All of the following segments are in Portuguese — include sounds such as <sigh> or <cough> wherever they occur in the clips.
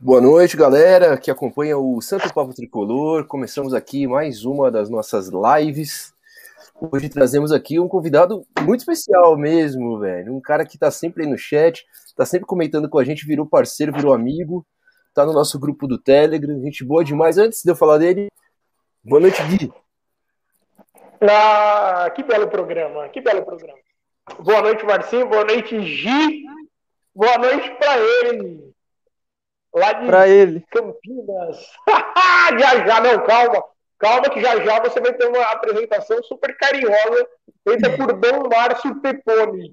Boa noite, galera que acompanha o Santo Papo Tricolor. Começamos aqui mais uma das nossas lives. Hoje trazemos aqui um convidado muito especial mesmo, velho. Um cara que tá sempre aí no chat, tá sempre comentando com a gente, virou parceiro, virou amigo, tá no nosso grupo do Telegram. Gente boa demais. Antes de eu falar dele, boa noite, Gui. Ah, que belo programa, que belo programa. Boa noite, Marcinho. Boa noite, Gi. Boa noite para ele. Lá de pra ele. Campinas. <laughs> já, já, não, calma. Calma que já já você vai ter uma apresentação super carinhosa feita por Dom Márcio Peponi.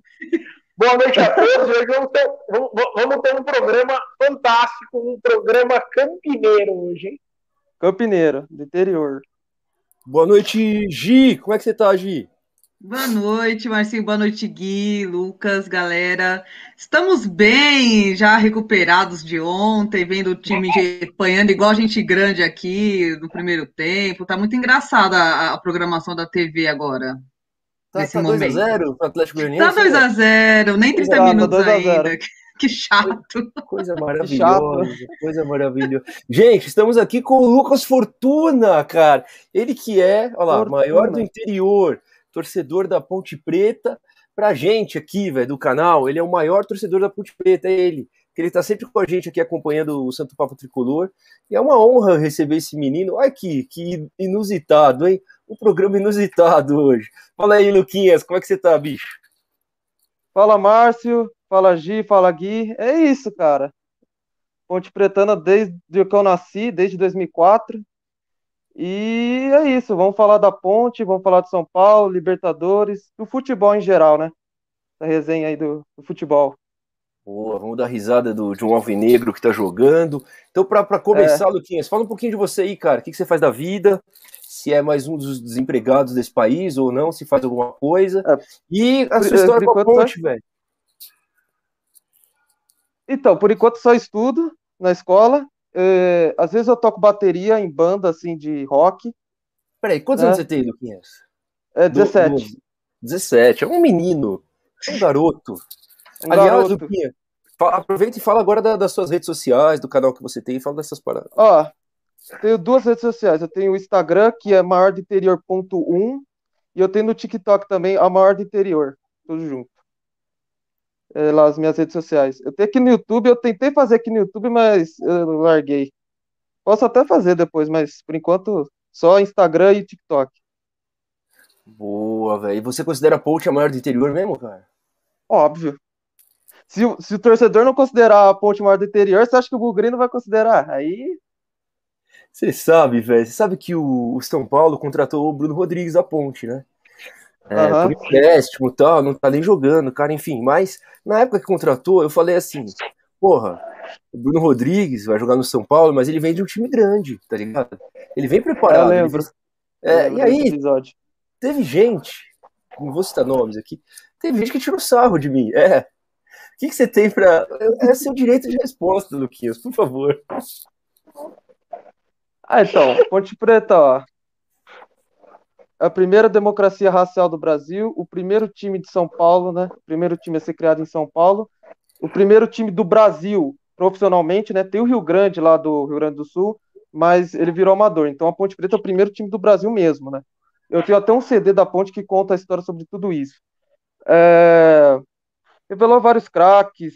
Boa noite a todos. Hoje vamos ter, vamos, vamos ter um programa fantástico, um programa campineiro hoje, hein? Campineiro, do interior. Boa noite, Gi. Como é que você tá, Gi? Boa noite, Marcinho. Boa noite, Gui, Lucas, galera. Estamos bem, já recuperados de ontem, vendo o time apanhando igual gente grande aqui no primeiro tempo. Tá muito engraçada a, a programação da TV agora. Tá, nesse tá 2x0 pro Atlético Goianiense? Tá 2x0, nem 30 Exato, minutos ainda. <laughs> Que chato. Coisa <laughs> maravilhosa, coisa maravilhosa. Gente, estamos aqui com o Lucas Fortuna, cara. Ele que é, olha lá, Fortuna. maior do interior torcedor da Ponte Preta. Pra gente aqui, velho, do canal, ele é o maior torcedor da Ponte Preta, é ele. Que ele tá sempre com a gente aqui acompanhando o Santo Papo Tricolor. E é uma honra receber esse menino. Olha que, que inusitado, hein? Um programa inusitado hoje. Fala aí, Luquinhas, como é que você tá, bicho? Fala, Márcio. Fala, Gi. Fala, Gui. É isso, cara. Ponte Pretana desde que eu nasci, desde 2004. E é isso, vamos falar da Ponte, vamos falar de São Paulo, Libertadores, do futebol em geral, né? Da resenha aí do, do futebol. Boa, vamos dar risada do, de um alvinegro que tá jogando. Então, para começar, é. Luquinhas, fala um pouquinho de você aí, cara. O que, que você faz da vida? Se é mais um dos desempregados desse país ou não, se faz alguma coisa. É. E a sua história com a Ponte, velho. Então, por enquanto só estudo na escola. É, às vezes eu toco bateria em banda assim de rock. Peraí, quantos né? anos você tem, Luquinhas? É 17. Do, do, 17, é um menino, é um garoto. Um Aliás, garoto. Luquinha, aproveita e fala agora da, das suas redes sociais, do canal que você tem, fala dessas paradas. Ó, tenho duas redes sociais. Eu tenho o Instagram, que é maior do interior.1, e eu tenho no TikTok também, a maior do interior. Tudo junto é, lá as minhas redes sociais. Eu tenho aqui no YouTube, eu tentei fazer aqui no YouTube, mas eu larguei. Posso até fazer depois, mas por enquanto só Instagram e TikTok. Boa, velho. E você considera a Ponte a maior do interior mesmo, cara? Óbvio. Se, se o torcedor não considerar a Ponte maior do interior, você acha que o Bugri não vai considerar? Aí. Você sabe, velho. Você sabe que o, o São Paulo contratou o Bruno Rodrigues da Ponte, né? É, uhum. Por empréstimo e tal, não tá nem jogando, cara, enfim. Mas na época que contratou, eu falei assim: porra, o Bruno Rodrigues vai jogar no São Paulo, mas ele vem de um time grande, tá ligado? Ele vem preparado. Eu lembro. É, eu lembro e aí, teve gente, não vou citar nomes aqui, teve gente que tirou sarro de mim. É. O que, que você tem pra. É seu direito de resposta, Luquinhas, por favor. Ah, então, Ponte Preta, ó a primeira democracia racial do Brasil, o primeiro time de São Paulo, né? O primeiro time a ser criado em São Paulo, o primeiro time do Brasil profissionalmente, né? Tem o Rio Grande lá do Rio Grande do Sul, mas ele virou amador. Então a Ponte Preta é o primeiro time do Brasil mesmo, né? Eu tenho até um CD da Ponte que conta a história sobre tudo isso. É... Revelou vários craques,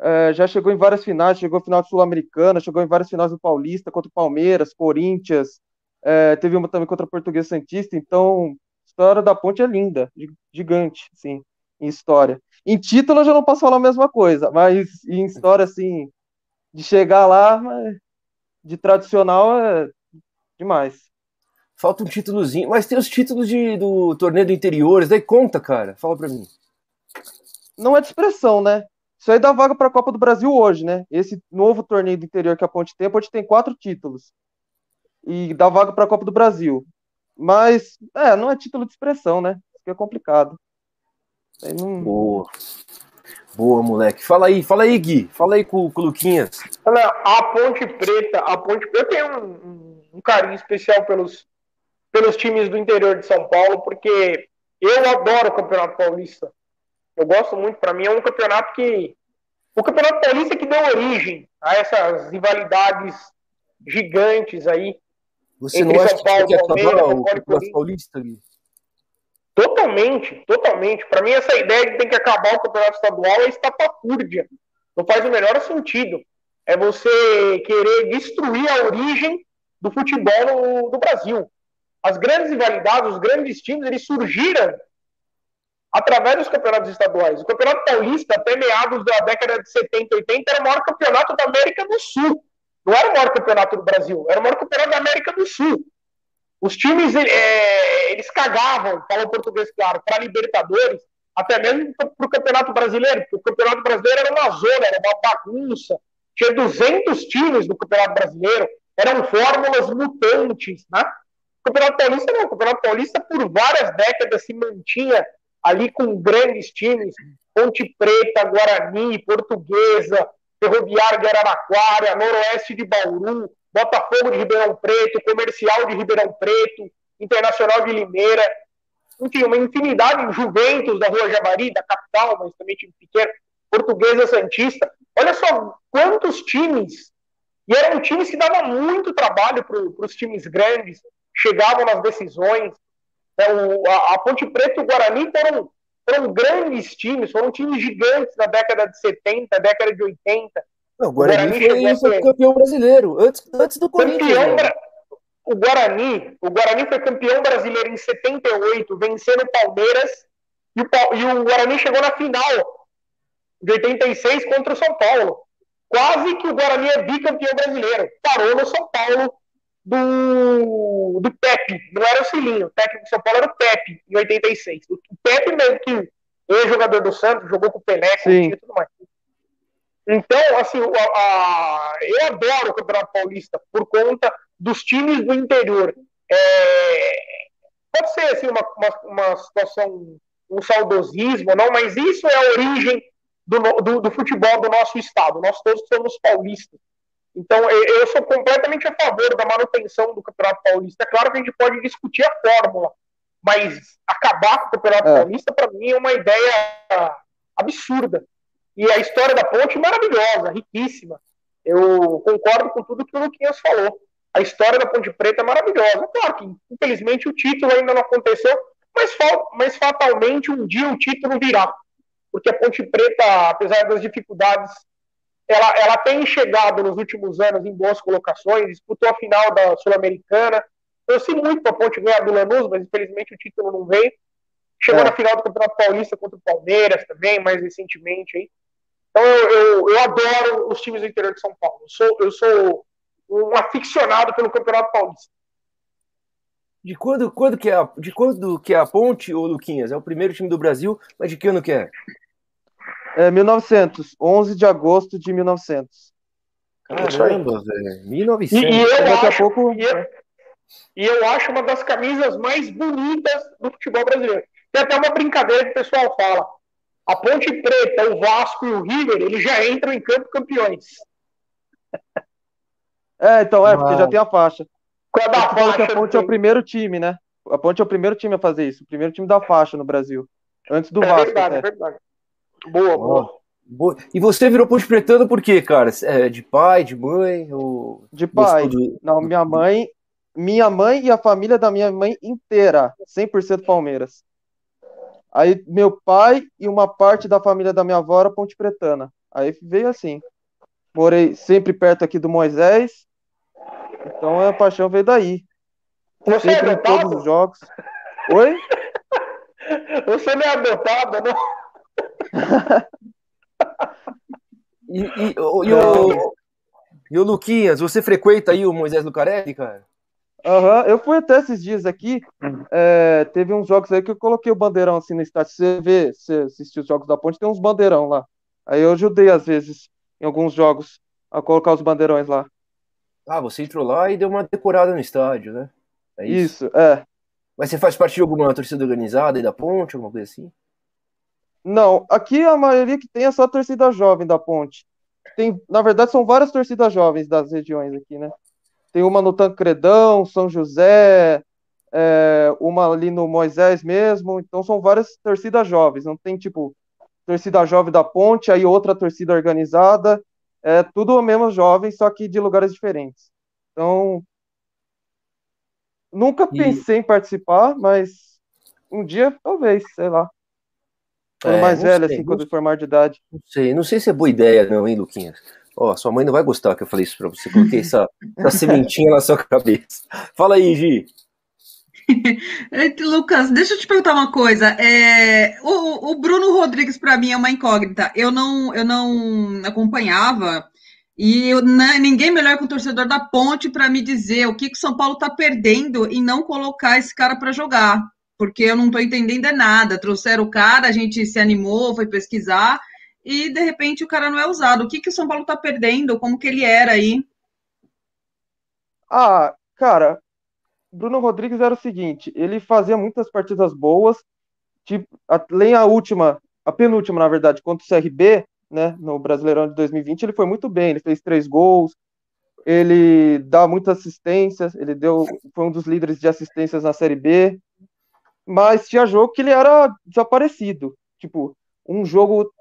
é... já chegou em várias finais, chegou final Sul-Americana, chegou em várias finais do Paulista contra o Palmeiras, Corinthians, é, teve uma também contra a Portuguesa Santista, então a história da ponte é linda, gigante, assim, em história. Em título eu já não posso falar a mesma coisa, mas em história, assim, de chegar lá, de tradicional é demais. Falta um títulozinho, mas tem os títulos de, do torneio do interior, daí conta, cara, fala pra mim. Não é de expressão, né? Isso aí dá vaga para a Copa do Brasil hoje, né? Esse novo torneio do interior que a Ponte tem, a Ponte tem quatro títulos e dá vaga para a Copa do Brasil. Mas, é, não é título de expressão, né? Isso que é complicado. Não... Boa. Boa, moleque. Fala aí, fala aí, Gui. Fala aí com, com o Luquinhas. A Ponte Preta, a Ponte Preta tem um, um, carinho especial pelos, pelos times do interior de São Paulo, porque eu adoro o Campeonato Paulista. Eu gosto muito, para mim é um campeonato que O Campeonato Paulista que deu origem a essas rivalidades gigantes aí. Você não acha Paulo, que acabar o Campeonato Paulista, Gui? Totalmente, totalmente. Para mim, essa ideia de tem que acabar o campeonato estadual é estapafúrdia. Não faz o menor sentido. É você querer destruir a origem do futebol no, no Brasil. As grandes rivalidades, os grandes times, eles surgiram através dos campeonatos estaduais. O Campeonato Paulista, até meados da década de 70, 80, era o maior campeonato da América do Sul. Não era o maior campeonato do Brasil, era o maior campeonato da América do Sul. Os times, é, eles cagavam, falam português claro, para Libertadores, até mesmo para o Campeonato Brasileiro, porque o Campeonato Brasileiro era uma zona, era uma bagunça. Tinha 200 times no Campeonato Brasileiro, eram fórmulas mutantes, né? O Campeonato Paulista não, o Campeonato Paulista por várias décadas se mantinha ali com grandes times, Ponte Preta, Guarani, Portuguesa, Ferroviária de Araraquara, Noroeste de Bauru, Botafogo de Ribeirão Preto, Comercial de Ribeirão Preto, Internacional de Limeira, enfim, uma infinidade, Juventus da Rua Javari, da capital, mas também time pequeno, Portuguesa Santista. Olha só quantos times, e eram times que davam muito trabalho para os times grandes, chegavam nas decisões. Né? O, a, a, Ponte Preta e o Guarani foram, foram grandes times, foram times gigantes na década de 70, década de 80. Não, o Guarani, Guarani foi, foi campeão brasileiro, antes, antes do Corinthians. Campeão, né? o Guarani, o Guarani foi campeão brasileiro em 78, vencendo o Palmeiras, e o, e o Guarani chegou na final de 86 contra o São Paulo. Quase que o Guarani é bicampeão brasileiro. Parou no São Paulo do, do Pepe, não era o Cilinho, o técnico do São Paulo era o Pepe, em 86. O Pepe mesmo, que é jogador do Santos, jogou com o Pelé, e tudo mais. Então, assim, a, a, eu adoro o Campeonato Paulista por conta dos times do interior. É, pode ser assim, uma, uma, uma, situação, um saudosismo, não, mas isso é a origem do, do, do, futebol do nosso estado. Nós todos somos paulistas. Então, eu sou completamente a favor da manutenção do Campeonato Paulista. É claro que a gente pode discutir a fórmula, mas acabar com o Campeonato é. Paulista, para mim, é uma ideia absurda. E a história da ponte maravilhosa, riquíssima. Eu concordo com tudo que o Luquinhas falou. A história da Ponte Preta é maravilhosa. Claro que, infelizmente, o título ainda não aconteceu, mas, mas fatalmente um dia o título virá. Porque a Ponte Preta, apesar das dificuldades, ela, ela tem chegado nos últimos anos em boas colocações, disputou a final da Sul-Americana. Sei muito para a Ponte ganhar do Lanús, mas infelizmente o título não veio. Chegou é. na final do Campeonato Paulista contra o Palmeiras também, mais recentemente. Aí. Então eu, eu, eu, adoro os times do interior de São Paulo. Eu sou, eu sou um aficionado pelo Campeonato Paulista. De quando, quando que é a, de quando que é a Ponte ou Luquinhas? É o primeiro time do Brasil, mas de que ano que é? É 1900, 11 de agosto de 1900. Caramba, velho. 1900. E, e eu daqui acho, a pouco. E eu, e eu acho uma das camisas mais bonitas do futebol brasileiro. Tem até uma brincadeira que o pessoal fala. A Ponte Preta, o Vasco e o River, eles já entram em campo campeões. É, então é, porque já tem a faixa. Qual é a faixa? a Ponte é o primeiro time, né? A Ponte é o primeiro time a fazer isso, o primeiro time da faixa no Brasil. Antes do é Vasco. Verdade, né? É verdade, Boa, boa. boa. E você virou Ponte Pretano por quê, cara? É, de pai, de mãe? Ou... De pai. Do... Não, minha mãe, minha mãe e a família da minha mãe inteira, 100% Palmeiras. Aí meu pai e uma parte da família da minha avó era Ponte Pretana. Aí veio assim. Morei sempre perto aqui do Moisés. Então a paixão veio daí. Você sempre é adotado? em todos os jogos. Oi? <laughs> Você não é adotado, não? <laughs> e, e, e, o, e o Luquinhas, você frequenta aí o Moisés Lucarelli, cara? Uhum. eu fui até esses dias aqui. É, teve uns jogos aí que eu coloquei o bandeirão assim no estádio. Você vê, você assistiu os jogos da ponte, tem uns bandeirão lá. Aí eu ajudei, às vezes, em alguns jogos, a colocar os bandeirões lá. Ah, você entrou lá e deu uma decorada no estádio, né? É isso? isso, é. Mas você faz parte de alguma torcida organizada aí da ponte, alguma coisa assim? Não, aqui a maioria que tem é só a torcida jovem da ponte. Tem, na verdade, são várias torcidas jovens das regiões aqui, né? Tem uma no Tancredão, São José, é, uma ali no Moisés mesmo. Então são várias torcidas jovens. Não tem tipo torcida jovem da Ponte, aí outra torcida organizada, é tudo mesmo jovem, só que de lugares diferentes. Então, nunca e... pensei em participar, mas um dia talvez, sei lá. Quando é, mais velho, sei, assim, quando formar de idade. Não sei, não sei se é boa ideia, não, hein, Luquinhas? Ó, oh, sua mãe não vai gostar que eu falei isso pra você. Coloquei essa, <laughs> essa sementinha na sua cabeça. Fala aí, Gi. <laughs> Lucas, deixa eu te perguntar uma coisa. É, o, o, Bruno Rodrigues, para mim, é uma incógnita. Eu não, eu não acompanhava e eu, né, ninguém melhor que o torcedor da Ponte para me dizer o que, que o São Paulo está perdendo em não colocar esse cara para jogar. Porque eu não estou entendendo nada. Trouxeram o cara, a gente se animou, foi pesquisar e de repente o cara não é usado. O que, que o São Paulo está perdendo? Como que ele era aí? Ah, cara, Bruno Rodrigues era o seguinte, ele fazia muitas partidas boas, tipo, além a última, a penúltima, na verdade, contra o CRB, né, no Brasileirão de 2020, ele foi muito bem, ele fez três gols, ele dá muitas assistências, ele deu, foi um dos líderes de assistências na Série B, mas tinha jogo que ele era desaparecido, tipo, um jogo,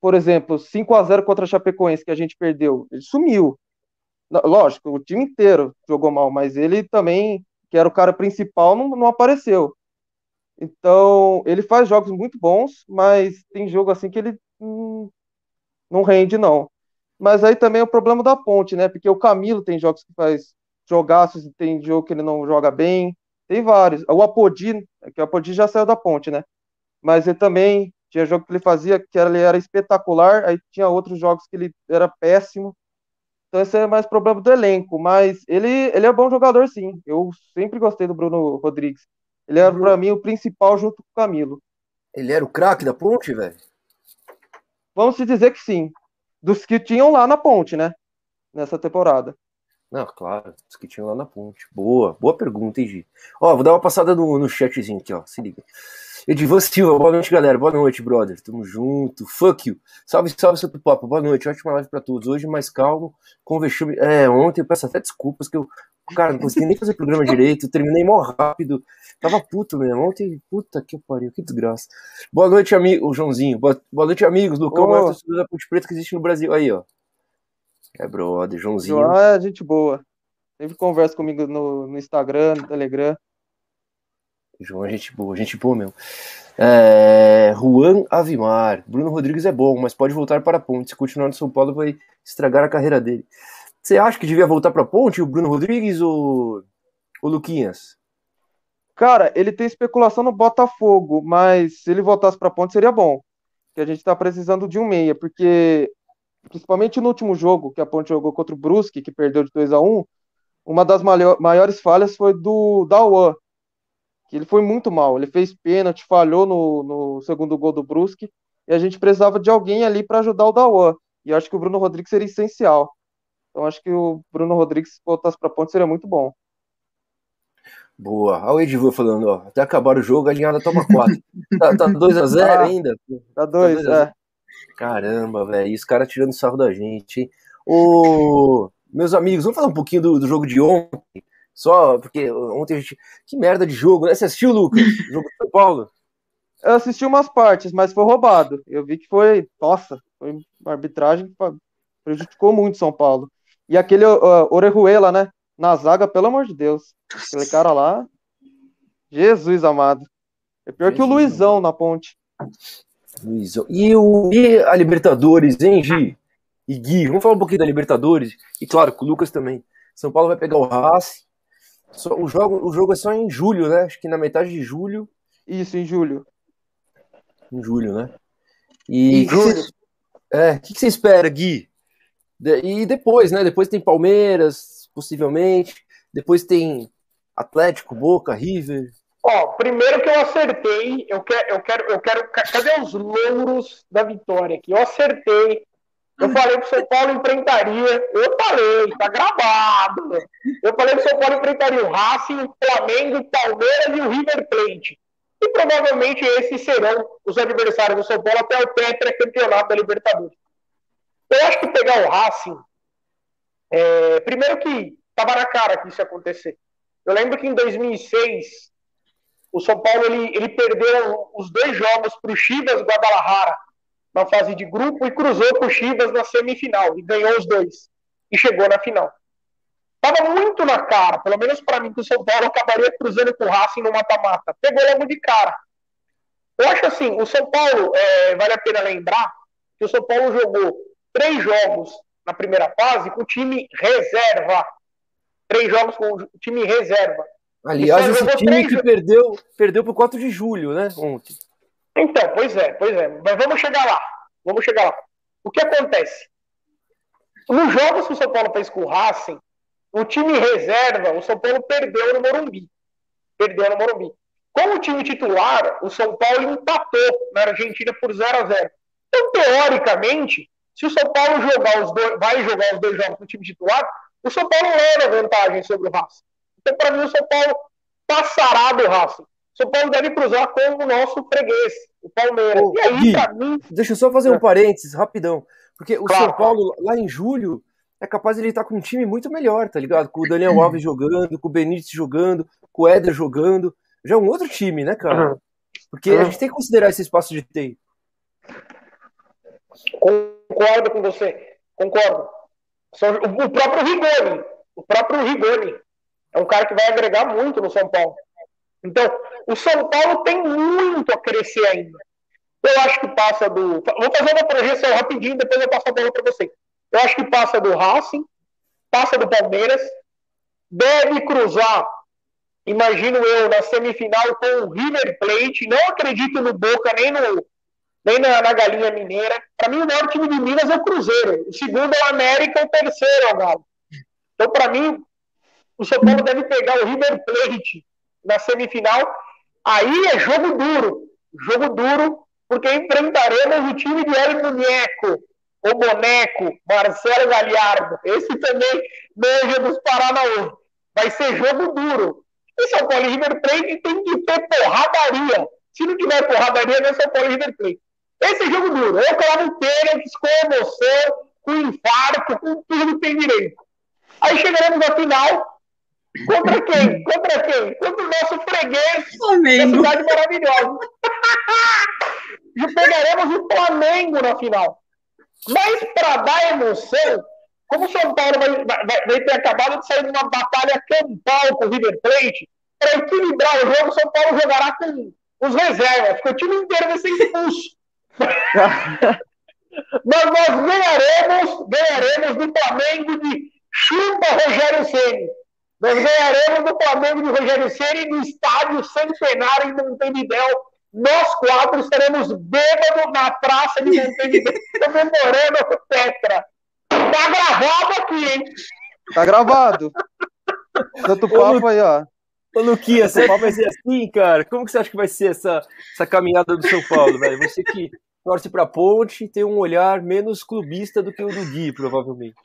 por exemplo, 5 a 0 contra a Chapecoense que a gente perdeu, ele sumiu. Lógico, o time inteiro jogou mal, mas ele também que era o cara principal, não, não apareceu. Então, ele faz jogos muito bons, mas tem jogo assim que ele hum, não rende, não. Mas aí também é o problema da ponte, né? Porque o Camilo tem jogos que faz jogaços tem jogo que ele não joga bem. Tem vários. O Apodi, que o Apodi já saiu da ponte, né? Mas ele também tinha jogo que ele fazia que ele era espetacular, aí tinha outros jogos que ele era péssimo. Então esse é mais problema do elenco, mas ele, ele é bom jogador sim. Eu sempre gostei do Bruno Rodrigues. Ele era para mim o principal junto com o Camilo. Ele era o craque da ponte, velho? Vamos se dizer que sim. Dos que tinham lá na ponte, né? Nessa temporada. Não, claro, dos que tinham lá na ponte. Boa, boa pergunta, hein, Gi? Ó, vou dar uma passada no, no chatzinho aqui, ó. Se liga. Edivan Silva, boa noite, galera. Boa noite, brother. Tamo junto. Fuck you. Salve, salve, seu pipoca. Boa noite. Ótima live pra todos. Hoje mais calmo, com vexame. É, ontem eu peço até desculpas que eu, cara, não consegui nem fazer programa direito. Terminei mó rápido. Tava puto mesmo. Ontem, puta que pariu, que desgraça. Boa noite, amigo. O Joãozinho. Boa, boa noite, amigos. Lucão, oh. maior torcedor da Ponte Preta que existe no Brasil. Aí, ó. É, brother, Joãozinho. João é gente boa. Sempre conversa comigo no, no Instagram, no Telegram. João é gente boa, gente boa mesmo. É, Juan Avimar. Bruno Rodrigues é bom, mas pode voltar para a Ponte. Se continuar no São Paulo, vai estragar a carreira dele. Você acha que devia voltar para a Ponte, o Bruno Rodrigues ou o Luquinhas? Cara, ele tem especulação no Botafogo, mas se ele voltasse para a Ponte seria bom. Que a gente está precisando de um meia, porque principalmente no último jogo que a Ponte jogou contra o Brusque, que perdeu de 2 a 1 uma das maiores falhas foi do Dawan, que ele foi muito mal. Ele fez pênalti, falhou no, no segundo gol do Brusque, e a gente precisava de alguém ali para ajudar o Dawan. E acho que o Bruno Rodrigues seria essencial. Então acho que o Bruno Rodrigues, se voltasse para ponte, seria muito bom. Boa. Olha o Edivan falando, ó. Até acabar o jogo, a linhada toma 4. <laughs> tá 2x0 tá ainda? Tá 2, tá é. Caramba, velho. E os caras tirando sarro da gente, hein? Ô, meus amigos, vamos falar um pouquinho do, do jogo de ontem. Só porque ontem a gente. Que merda de jogo, né? Você assistiu, Lucas? O <laughs> jogo de São Paulo? Eu assisti umas partes, mas foi roubado. Eu vi que foi. Nossa, foi uma arbitragem que prejudicou muito São Paulo. E aquele uh, Orejuela, né? Na zaga, pelo amor de Deus. Aquele cara lá. Jesus amado. É pior Jesus que o Luizão amado. na ponte. Luizão. E, o, e a Libertadores, hein, Gi? E Gui, vamos falar um pouquinho da Libertadores. E claro, com o Lucas também. São Paulo vai pegar o Racing o, jogo, o jogo é só em julho, né? Acho que na metade de julho. Isso, em julho. Em julho, né? E em julho. É, o que, que você espera, Gui? De, e depois, né? Depois tem Palmeiras, possivelmente. Depois tem Atlético, Boca, River. Ó, primeiro que eu acertei, eu quero, eu quero, eu quero. Cadê os louros da vitória aqui? Eu acertei eu falei que o São Paulo enfrentaria. Eu falei, tá gravado. Eu falei que o São Paulo enfrentaria o Racing, o Flamengo, o Palmeiras e o River Plate. E provavelmente esses serão os adversários do São Paulo até o tetracampeonato da Libertadores. Eu acho que pegar o Racing. É, primeiro que estava na cara que isso ia acontecer. Eu lembro que em 2006 o São Paulo ele, ele perdeu os dois jogos para o Chivas Guadalajara na fase de grupo e cruzou com o Chivas na semifinal e ganhou os dois e chegou na final. Tava muito na cara, pelo menos para mim, que o São Paulo acabaria cruzando com o Racing no mata-mata. Pegou logo de cara. Eu acho assim, o São Paulo, é, vale a pena lembrar que o São Paulo jogou três jogos na primeira fase com o time reserva. Três jogos com o time reserva. Aliás, esse time que perdeu, perdeu pro 4 de julho, né, ontem. Então, pois é, pois é. Mas vamos chegar lá. Vamos chegar lá. O que acontece? Nos jogos que o São Paulo fez com o Racing, o time reserva, o São Paulo perdeu no Morumbi. Perdeu no Morumbi. Com o time titular, o São Paulo empatou na Argentina por 0 a 0 Então, teoricamente, se o São Paulo jogar os dois, vai jogar os dois jogos com o time titular, o São Paulo leva vantagem sobre o Racing. Então, para mim, o São Paulo passará do Racing. O São Paulo deve cruzar com o nosso freguês, o Palmeiras. Ô, e aí, para mim. Deixa eu só fazer um é. parênteses, rapidão. Porque o claro, São Paulo, lá em julho, é capaz de ele estar com um time muito melhor, tá ligado? Com o Daniel Alves jogando, com o Benítez jogando, com o Éder jogando. Já é um outro time, né, cara? Porque a gente tem que considerar esse espaço de tempo. Concordo com você. Concordo. O próprio Rigoni. O próprio Rigoni. É um cara que vai agregar muito no São Paulo. Então, o São Paulo tem muito a crescer ainda. Eu acho que passa do. Vou fazer uma projeção rapidinho, depois eu passo a bola para você. Eu acho que passa do Racing, passa do Palmeiras, deve cruzar, imagino eu, na semifinal com o River Plate. Não acredito no Boca nem, no, nem na, na Galinha Mineira. Para mim, o maior time de Minas é o Cruzeiro. O segundo é o América, o terceiro é o Galo. Então, para mim, o São Paulo deve pegar o River Plate na semifinal. Aí é jogo duro. Jogo duro, porque enfrentaremos o time de El Muñeco, o boneco, Marcelo Galhardo. Esse também manja dos Paranaú. Vai ser jogo duro. E São Paulo e River Plate tem que ter porradaria. Se não tiver porradaria, não é São Paulo e River Plate. Esse é jogo duro. Eu claro Pênaltis com emoção, com infarto, com tudo que tem direito. Aí chegaremos à final. Contra quem? Contra quem? Contra o nosso freguês Flamengo. da cidade maravilhosa. e pegaremos o Flamengo na final. Mas para dar emoção, como o São Paulo vai, vai, vai, ter acabado de sair de uma batalha campal com o River Plate, para equilibrar o jogo, o São Paulo jogará com os reservas, porque o time inteiro vai ser expulso. <laughs> Mas nós ganharemos, ganharemos do Flamengo de chupa Rogério Ceni. Nós ganharemos do Flamengo de Rogério Ceni no estádio Centenário em Montevidéu nós quatro estaremos bêbados na praça de Montevideo <laughs> comemorando o Petra. Tá gravado aqui, hein? Tá gravado. Tanto papo aí, ó. Ô, Luquinha, você vai ser assim, cara? Como que você acha que vai ser essa, essa caminhada do São Paulo, velho? Você que torce pra ponte e tem um olhar menos clubista do que o do Gui, provavelmente.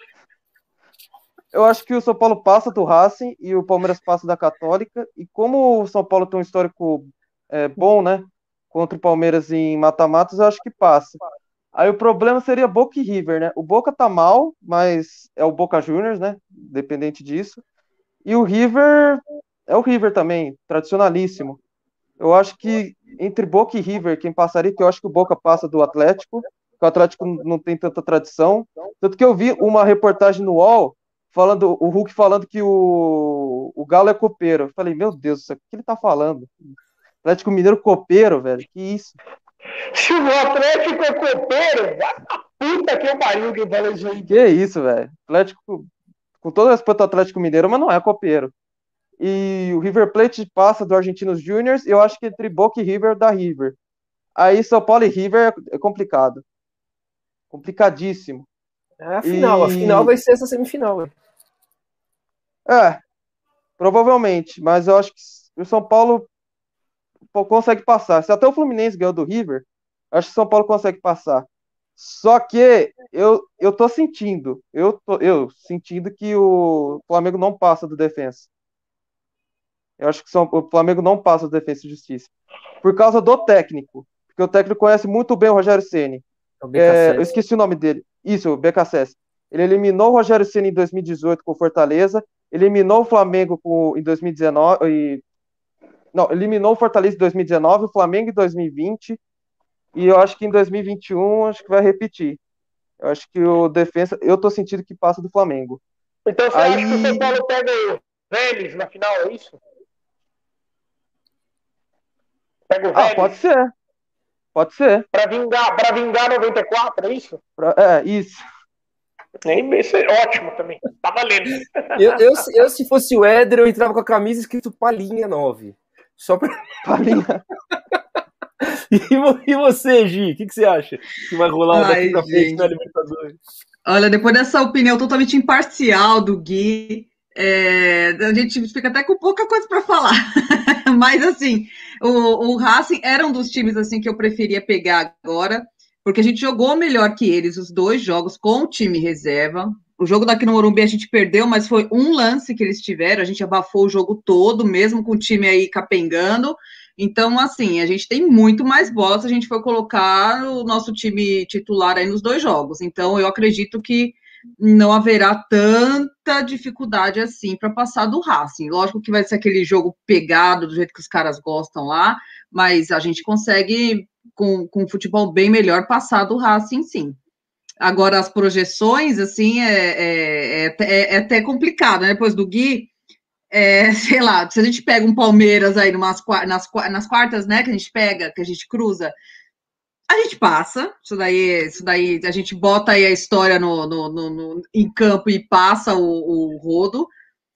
Eu acho que o São Paulo passa do Racing e o Palmeiras passa da Católica. E como o São Paulo tem um histórico é, bom, né? contra o Palmeiras em mata-matas, eu acho que passa. Aí o problema seria Boca e River, né? O Boca tá mal, mas é o Boca Juniors, né? Dependente disso. E o River é o River também, tradicionalíssimo. Eu acho que entre Boca e River, quem passaria, que eu acho que o Boca passa do Atlético, que o Atlético não tem tanta tradição. Tanto que eu vi uma reportagem no UOL falando, o Hulk falando que o, o Galo é copeiro. Eu falei, meu Deus, o que ele tá falando? Atlético Mineiro copeiro, velho. Que isso? Se o Atlético é copeiro, puta que pariu que fala isso aí. Que isso, velho. Atlético, com todo respeito ao Atlético Mineiro, mas não é copeiro. E o River Plate passa do Argentinos Juniors, eu acho que entre Boca e River dá River. Aí São Paulo e River é complicado. Complicadíssimo. É a final, e... a final vai ser essa semifinal, velho. É, provavelmente, mas eu acho que o São Paulo consegue passar. Se até o Fluminense ganhou do River, acho que o São Paulo consegue passar. Só que eu, eu tô sentindo, eu tô eu sentindo que o Flamengo não passa do defensa. Eu acho que São, o Flamengo não passa do defensa e justiça. Por causa do técnico. Porque o técnico conhece muito bem o Rogério Ceni. É, eu esqueci o nome dele. Isso, o BKSS. Ele eliminou o Rogério Ceni em 2018 com o Fortaleza, eliminou o Flamengo com, em 2019 e não, eliminou o Fortaleza em 2019, o Flamengo em 2020. E eu acho que em 2021 acho que vai repetir. Eu acho que o defesa, eu tô sentindo que passa do Flamengo. Então você Aí... acha que o São Paulo pega o Vélez na final, é isso? Pega o ah, Vélez? Ah, pode ser. Pode ser. Pra vingar, pra vingar 94, é isso? Pra, é, isso. Nem isso é ótimo também. Tá valendo. eu, eu, eu, se fosse o Éder, eu entrava com a camisa escrito Palinha 9. Só pra. Palinha. <laughs> E você, Gi, o que, que, você acha que vai rolar Ai, daqui pra frente na Libertadores? Olha, depois dessa opinião totalmente imparcial do Gui, é, a gente fica até com pouca coisa para falar. <laughs> Mas assim, o, o Racing era um dos times assim que eu preferia pegar agora, porque a gente jogou melhor que eles os dois jogos com o time reserva. O jogo daqui no Morumbi a gente perdeu, mas foi um lance que eles tiveram. A gente abafou o jogo todo, mesmo com o time aí capengando. Então, assim, a gente tem muito mais bola se a gente for colocar o nosso time titular aí nos dois jogos. Então, eu acredito que não haverá tanta dificuldade assim para passar do Racing. Lógico que vai ser aquele jogo pegado do jeito que os caras gostam lá, mas a gente consegue, com, com um futebol bem melhor, passar do Racing sim. Agora, as projeções, assim, é, é, é, é, é até complicado, né? Depois do Gui, é, <laughs> sei lá, se a gente pega um Palmeiras aí numas, nas, nas quartas, né, que a gente pega, que a gente cruza, a gente passa, isso daí, isso daí a gente bota aí a história no, no, no, no em campo e passa o, o rodo.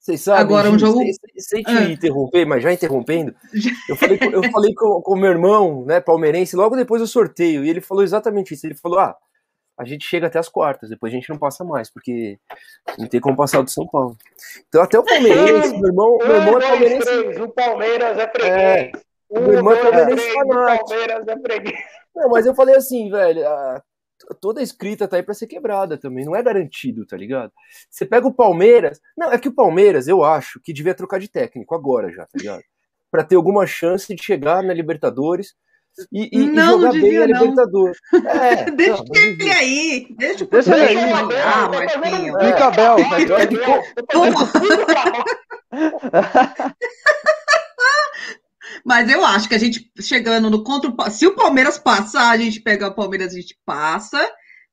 Vocês sabem, Agora, um jogo... sem, sem te ah. interromper, mas já interrompendo, eu falei, eu falei com o meu irmão, né, palmeirense, logo depois do sorteio, e ele falou exatamente isso. Ele falou: ah, a gente chega até as quartas, depois a gente não passa mais, porque não tem como passar do São Paulo. Então até o Palmeirense, meu irmão, meu irmão é palmeirense. O Palmeiras é freguês. É, um, meu irmão é palmeirense fanático. Palmeiras é freguês. Não, mas eu falei assim, velho, a, toda a escrita tá aí pra ser quebrada também, não é garantido, tá ligado? Você pega o Palmeiras, não, é que o Palmeiras, eu acho que devia trocar de técnico agora já, tá ligado? <laughs> Pra ter alguma chance de chegar na Libertadores, e, e, não, e jogar não bem a Libertadores. <laughs> É, deixa não, ele aí. Deixa, deixa ele aí. Ah, Marquinhos. Fica é. Bel. <laughs> Mas eu acho que a gente chegando no contra o, se o Palmeiras passar, a gente pega o Palmeiras, a gente passa.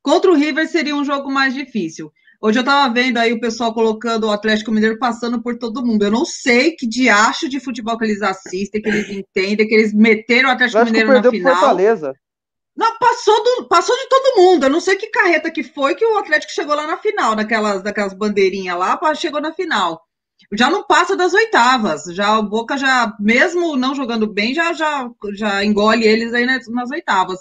Contra o River seria um jogo mais difícil. Hoje eu estava vendo aí o pessoal colocando o Atlético Mineiro passando por todo mundo. Eu não sei que diacho de futebol que eles assistem, que eles entendem, que eles meteram o Atlético Mineiro na final. Fortaleza. Não, passou, do, passou de todo mundo. Eu não sei que carreta que foi que o Atlético chegou lá na final, daquelas, daquelas bandeirinhas lá, chegou na final. Já não passa das oitavas. Já o Boca já, mesmo não jogando bem, já já, já engole eles aí nas, nas oitavas.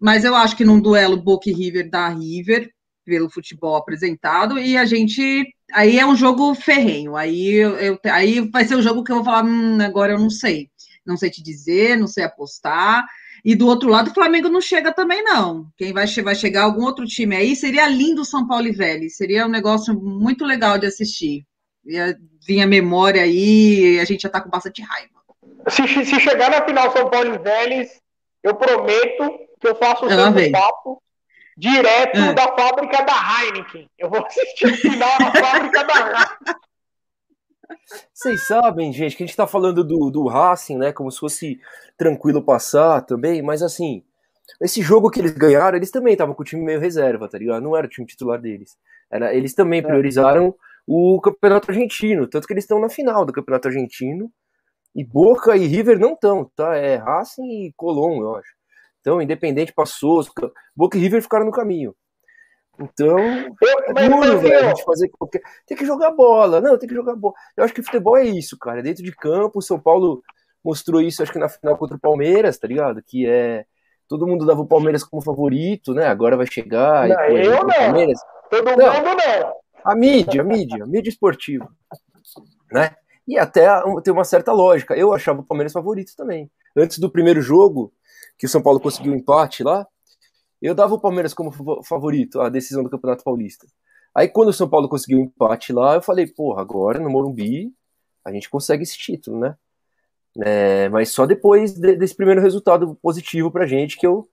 Mas eu acho que num duelo Boca e River dá River pelo futebol apresentado, e a gente. Aí é um jogo ferrenho. Aí, eu, aí vai ser o um jogo que eu vou falar, hum, agora eu não sei. Não sei te dizer, não sei apostar. E do outro lado, o Flamengo não chega também, não. Quem vai, vai chegar algum outro time aí seria lindo São Paulo e Vélez. Seria um negócio muito legal de assistir. Ia vir a memória aí, a gente já tá com bastante raiva. Se, se chegar na final São Paulo e Vélez, eu prometo que eu faço o seu papo direto é. da fábrica da Heineken. Eu vou assistir o final da fábrica da Heineken. Vocês sabem, gente, que a gente tá falando do, do Racing, né? Como se fosse tranquilo passar também, mas assim, esse jogo que eles ganharam, eles também estavam com o time meio reserva, tá ligado? Não era o time titular deles. Era, eles também é. O campeonato argentino, tanto que eles estão na final do campeonato argentino. E Boca e River não estão, tá? É Racing e Colón, eu acho. Então, Independente passou, Boca e River ficaram no caminho. Então, é duro, velho, a gente fazer qualquer. Tem que jogar bola. Não, tem que jogar bola. Eu acho que futebol é isso, cara. É dentro de campo, o São Paulo mostrou isso, acho que na final contra o Palmeiras, tá ligado? Que é. Todo mundo dava o Palmeiras como favorito, né? Agora vai chegar. Não, e, eu não. Palmeiras. Todo não, mundo não. A mídia, a mídia, a mídia esportiva. Né? E até tem uma certa lógica. Eu achava o Palmeiras favorito também. Antes do primeiro jogo, que o São Paulo conseguiu um empate lá, eu dava o Palmeiras como favorito à decisão do Campeonato Paulista. Aí quando o São Paulo conseguiu um empate lá, eu falei, porra, agora no Morumbi a gente consegue esse título, né? É, mas só depois de, desse primeiro resultado positivo pra gente que eu.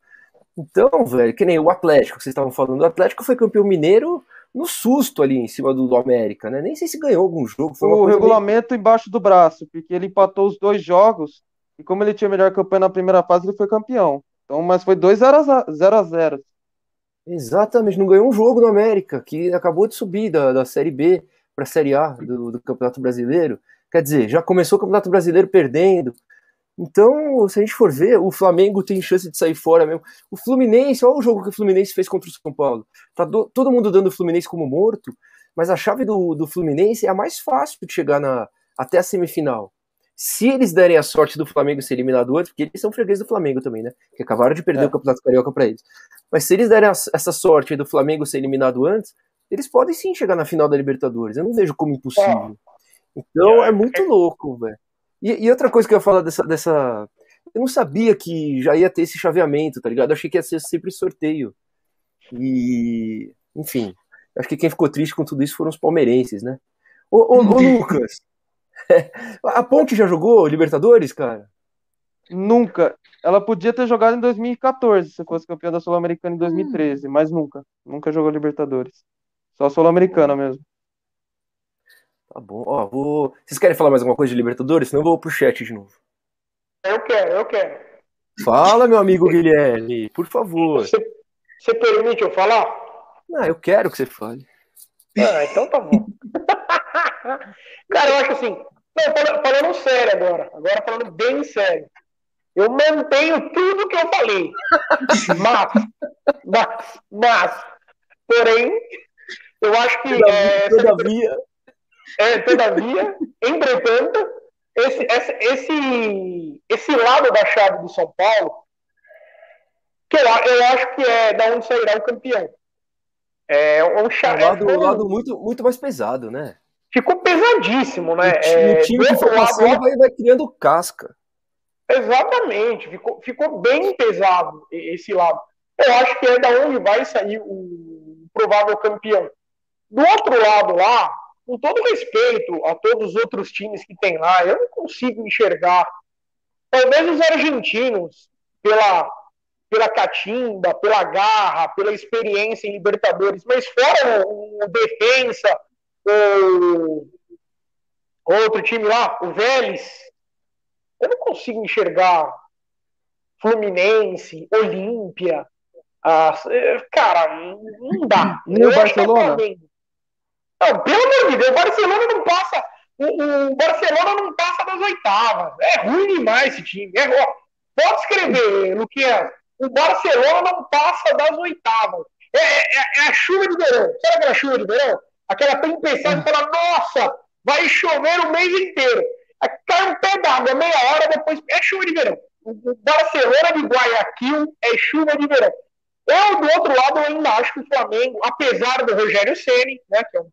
Então, velho, que nem o Atlético, que vocês estavam falando, o Atlético foi campeão mineiro no susto ali em cima do, do América, né? Nem sei se ganhou algum jogo. o regulamento meio... embaixo do braço, porque ele empatou os dois jogos e como ele tinha melhor campanha na primeira fase, ele foi campeão. Então, mas foi 2 0 a 0 Exatamente, não ganhou um jogo no América, que acabou de subir da, da Série B para a Série A do, do, Campeonato Brasileiro. Quer dizer, já começou o Campeonato Brasileiro perdendo. Então, se a gente for ver, o Flamengo tem chance de sair fora mesmo. O Fluminense, olha o jogo que o Fluminense fez contra o São Paulo. Tá do, todo mundo dando o Fluminense como morto, mas a chave do, do Fluminense é a mais fácil de chegar na, até a semifinal. Se eles derem a sorte do Flamengo ser eliminado antes, porque eles são fregueses do Flamengo também, né? Que acabaram de perder é. o Campeonato Carioca para eles. Mas se eles derem essa sorte do Flamengo ser eliminado antes, eles podem sim chegar na final da Libertadores. Eu não vejo como impossível. Então é muito louco, velho. E, e, outra coisa que eu ia falar dessa, dessa. Eu não sabia que já ia ter esse chaveamento, tá ligado? Eu achei que ia ser sempre sorteio. E. Enfim. Acho que quem ficou triste com tudo isso foram os palmeirenses, né? Ô, ô, ô <laughs> Lucas, A Ponte já jogou Libertadores, cara? Nunca. Ela podia ter jogado em 2014, se fosse campeã da Sul-Americana em 2013, hum. mas nunca. Nunca jogou Libertadores. Só Sul-Americana mesmo. Tá bom. Ó, vou... Vocês querem falar mais alguma coisa de Libertadores? Senão eu vou pro chat de novo. Eu quero, eu quero. Fala, meu amigo Guilherme, por favor. Você, você permite eu falar? Não, eu quero que você fale. Ah, então tá bom. <laughs> Cara, eu acho assim, não, falando sério agora. Agora falando bem sério. Eu mantenho tudo que eu falei. Mas, mas, mas porém, eu acho que. Todavia. É, todavia. É, todavia, entretanto, esse, esse, esse, esse lado da chave do São Paulo, que eu, eu acho que é da onde sairá o campeão. É um, chave. É um lado, um lado muito, muito mais pesado, né? ficou pesadíssimo, né? O, é, o time que for passando vai, vai criando casca. Exatamente, ficou, ficou bem pesado esse lado. Eu acho que é da onde vai sair o provável campeão. Do outro lado lá, com todo respeito a todos os outros times que tem lá, eu não consigo enxergar. Talvez os argentinos, pela, pela catimba, pela garra, pela experiência em Libertadores, mas fora o, o defensa, o outro time lá, o Vélez, eu não consigo enxergar Fluminense, Olímpia. Ah, cara, não dá. Nem o Barcelona? Não, pelo amor de Deus, o Barcelona não passa. O, o, Barcelona não passa das oitavas. É ruim demais esse time. É, pode escrever, Luquinha. O Barcelona não passa das oitavas. É, é, é a chuva de verão. Sabe aquela chuva de verão? aquela tempestade, fala, nossa, vai chover o mês inteiro. Cai um pé d'água, meia hora depois, é chuva de verão. O Barcelona de Guayaquil é chuva de verão. Eu, do outro lado, eu ainda acho que o Flamengo, apesar do Rogério Ceni, né, que é um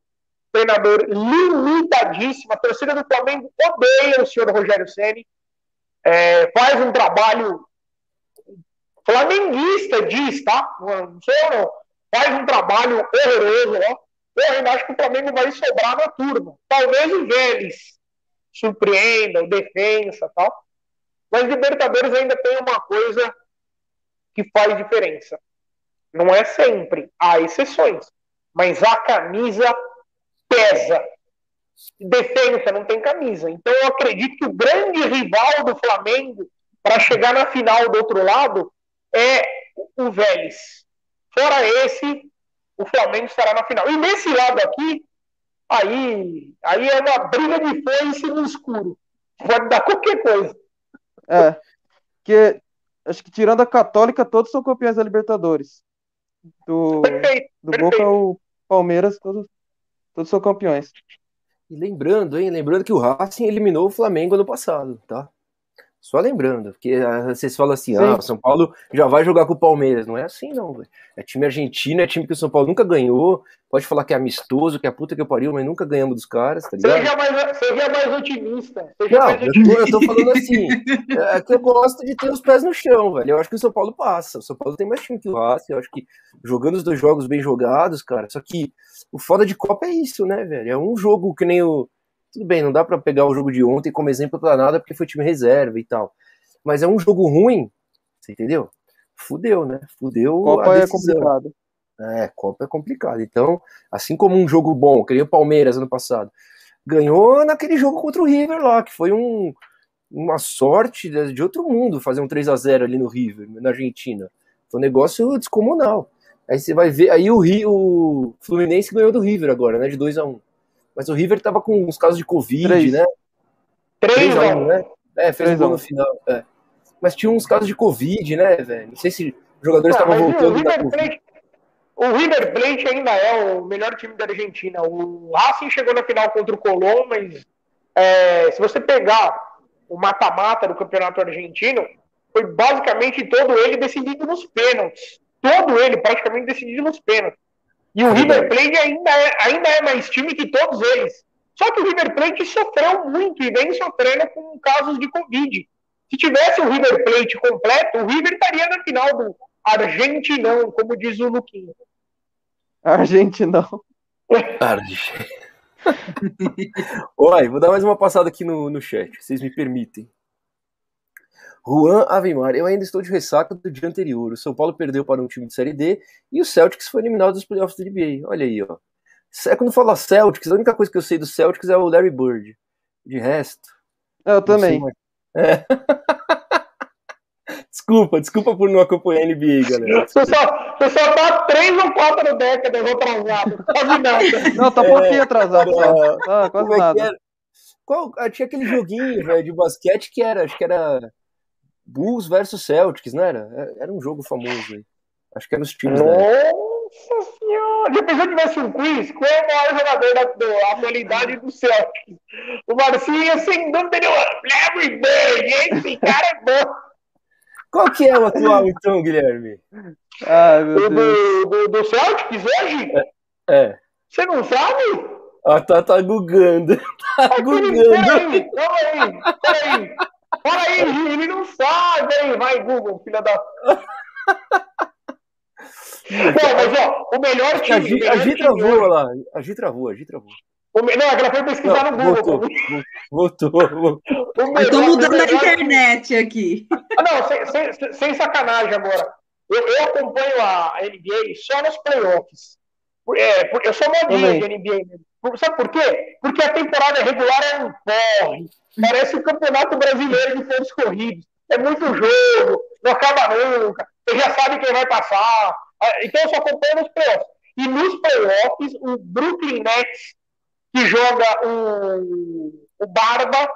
treinador limitadíssimo, a torcida do Flamengo odeia o senhor Rogério Ceni, é, faz um trabalho flamenguista, diz, tá? Não sou eu, não. Faz um trabalho horroroso, ó. Eu ainda acho que o Flamengo vai sobrar na turma. Talvez o Vélez surpreenda, o defensa tal. Mas Libertadores ainda tem uma coisa que faz diferença. Não é sempre, há exceções. Mas a camisa pesa. Defensa não tem camisa. Então eu acredito que o grande rival do Flamengo para chegar na final do outro lado é o Vélez. Fora esse, o Flamengo estará na final. E nesse lado aqui, aí, aí é uma briga de foice no escuro. Pode dar qualquer coisa. É. Porque acho que tirando a Católica, todos são campeões da Libertadores. Do, perfeito, do perfeito. Boca o Palmeiras, todos, todos são campeões. E lembrando, hein? Lembrando que o Racing eliminou o Flamengo ano passado, tá? Só lembrando, porque ah, vocês falam assim, Sim. ah, São Paulo já vai jogar com o Palmeiras. Não é assim, não, velho. É time argentino, é time que o São Paulo nunca ganhou. Pode falar que é amistoso, que é a puta que eu pariu, mas nunca ganhamos dos caras, tá ligado? Seja mais, seja mais otimista. Seja não, mais otimista. Eu, tô, eu tô falando assim, <laughs> é que eu gosto de ter os pés no chão, velho. Eu acho que o São Paulo passa. O São Paulo tem mais time que o Racing. Eu acho que jogando os dois jogos bem jogados, cara. Só que o foda de Copa é isso, né, velho? É um jogo que nem o tudo bem, não dá para pegar o jogo de ontem como exemplo para nada, porque foi time reserva e tal. Mas é um jogo ruim, você entendeu? Fudeu, né? Fudeu. Copa é complicado. É, Copa é complicado. Então, assim como um jogo bom, que nem o Palmeiras ano passado, ganhou naquele jogo contra o River lá, que foi um, uma sorte de outro mundo fazer um 3 a 0 ali no River, na Argentina. Foi um negócio descomunal. Aí você vai ver, aí o Rio, o Fluminense ganhou do River agora, né, de 2 a 1. Mas o River tava com uns casos de Covid, 3. né? 3 a 1, né? É, fez um gol no final, é. Mas tinha uns casos de Covid, né, velho? Não sei se os jogadores estavam ah, voltando o River, Plate, o River Plate ainda é o melhor time da Argentina. O Racing chegou na final contra o Colón, mas é, se você pegar o mata-mata do campeonato argentino, foi basicamente todo ele decidido nos pênaltis. Todo ele praticamente decidido nos pênaltis. E o River Plate ainda é, ainda é mais time que todos eles. Só que o River Plate sofreu muito e vem sofrendo com casos de Covid. Se tivesse o River Plate completo, o River estaria na final do Argentinão, como diz o Luquinho. Argentinão. Argentinão. <laughs> Oi, vou dar mais uma passada aqui no, no chat, vocês me permitem. Juan Avemar, eu ainda estou de ressaca do dia anterior. O São Paulo perdeu para um time de Série D e o Celtics foi eliminado dos playoffs da NBA. Olha aí, ó. Quando fala Celtics, a única coisa que eu sei do Celtics é o Larry Bird. De resto. Eu também. É. <laughs> Desculpa, desculpa por não acompanhar a NBA, galera. <laughs> Você só, você só tá três ou quatro décadas atrasado. Quase nada. <laughs> Não, tá um pouquinho atrasado. É, ah, quase é nada. Qual, ah, tinha aquele joguinho, velho, de basquete que era, acho que era Bulls versus Celtics, não era? É, era um jogo famoso aí. Acho que era os times, Nossa né? senhora! Depois eu tivesse um quiz, qual é o maior jogador da, da atualidade do Celtics? O Marcinho, sem dúvida nenhuma, Larry Bird, esse cara é bom. Qual que é o atual, então, Guilherme? Ai, meu do, do, do, Celtics hoje? É. é. Você não sabe? Ah, tá, tá gugando. <laughs> Tá gugando. Peraí, peraí, peraí. Fala aí, ele não sabe, hein? Vai, Google, filha da. Pô, mas ó, o melhor time. A Gi travou lá. A Gi travou, a Gi travou. O, não, ela foi pesquisar não, no Google. Voltou, voltou. Eu tô mudando a internet aqui. Ah, não, sem, sem, sem sacanagem agora. Eu, eu, acompanho a NBA só nos playoffs. É, eu sou modinho de NBA mesmo. Sabe por quê? Porque a temporada regular é um porre. Parece o Campeonato Brasileiro de pontos corridos. É muito jogo, não acaba nunca. Você já sabe quem vai passar. Ah, então eu só acompanho nos playoffs. E nos playoffs, o Brooklyn Nets que joga o, o Barba,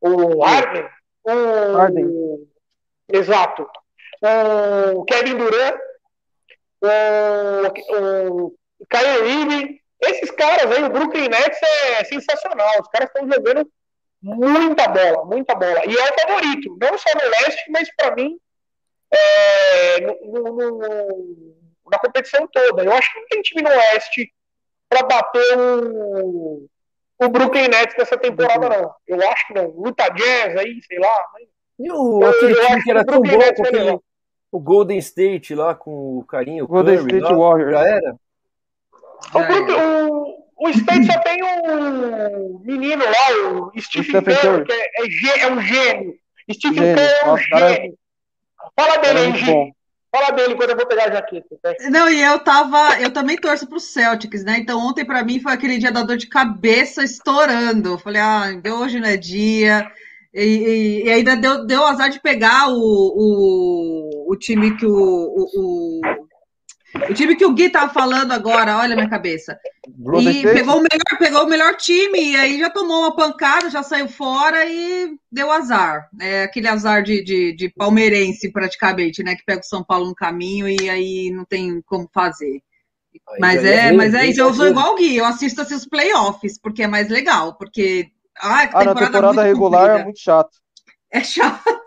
o Harden, o, Harden. exato, o Kevin Durant, o, o Kyrie Irving, esses caras aí, o Brooklyn Nets é sensacional, os caras estão jogando muita bola, muita bola, e é o favorito, não só no leste, mas para mim é, no, no, no, na competição toda. Eu acho que não tem time no oeste para bater o, o Brooklyn Nets nessa temporada, não. Eu acho que não. Luta Jazz aí, sei lá. Mas... E o, aquele time que era tão bom com aquele, o Golden State lá com o carinho, o Golden Curry, State lá, Warriors. Já era? O, o, o State só tem um menino lá, o Stephen Curry, que é, é, é, um gênio. Stephen Curry é um gênio. Fala dele aí, Gênio. Fala dele quando eu vou pegar a jaqueta. Tá? Não, e eu tava. Eu também torço pro Celtics, né? Então ontem para mim foi aquele dia da dor de cabeça estourando. Falei, ah, hoje não é dia. E, e, e, ainda deu, deu azar de pegar o, o, o time que o, o, o time que o Gui tava falando agora, olha a minha cabeça. E pegou o, melhor, pegou o melhor time, e aí já tomou uma pancada, já saiu fora e deu azar. É aquele azar de, de, de palmeirense, praticamente, né? Que pega o São Paulo no caminho e aí não tem como fazer. Mas é, mas é isso, eu sou igual o Gui, eu assisto assim, os playoffs, porque é mais legal, porque. Ah, temporada, na temporada regular é comprida. é muito chato. É chato.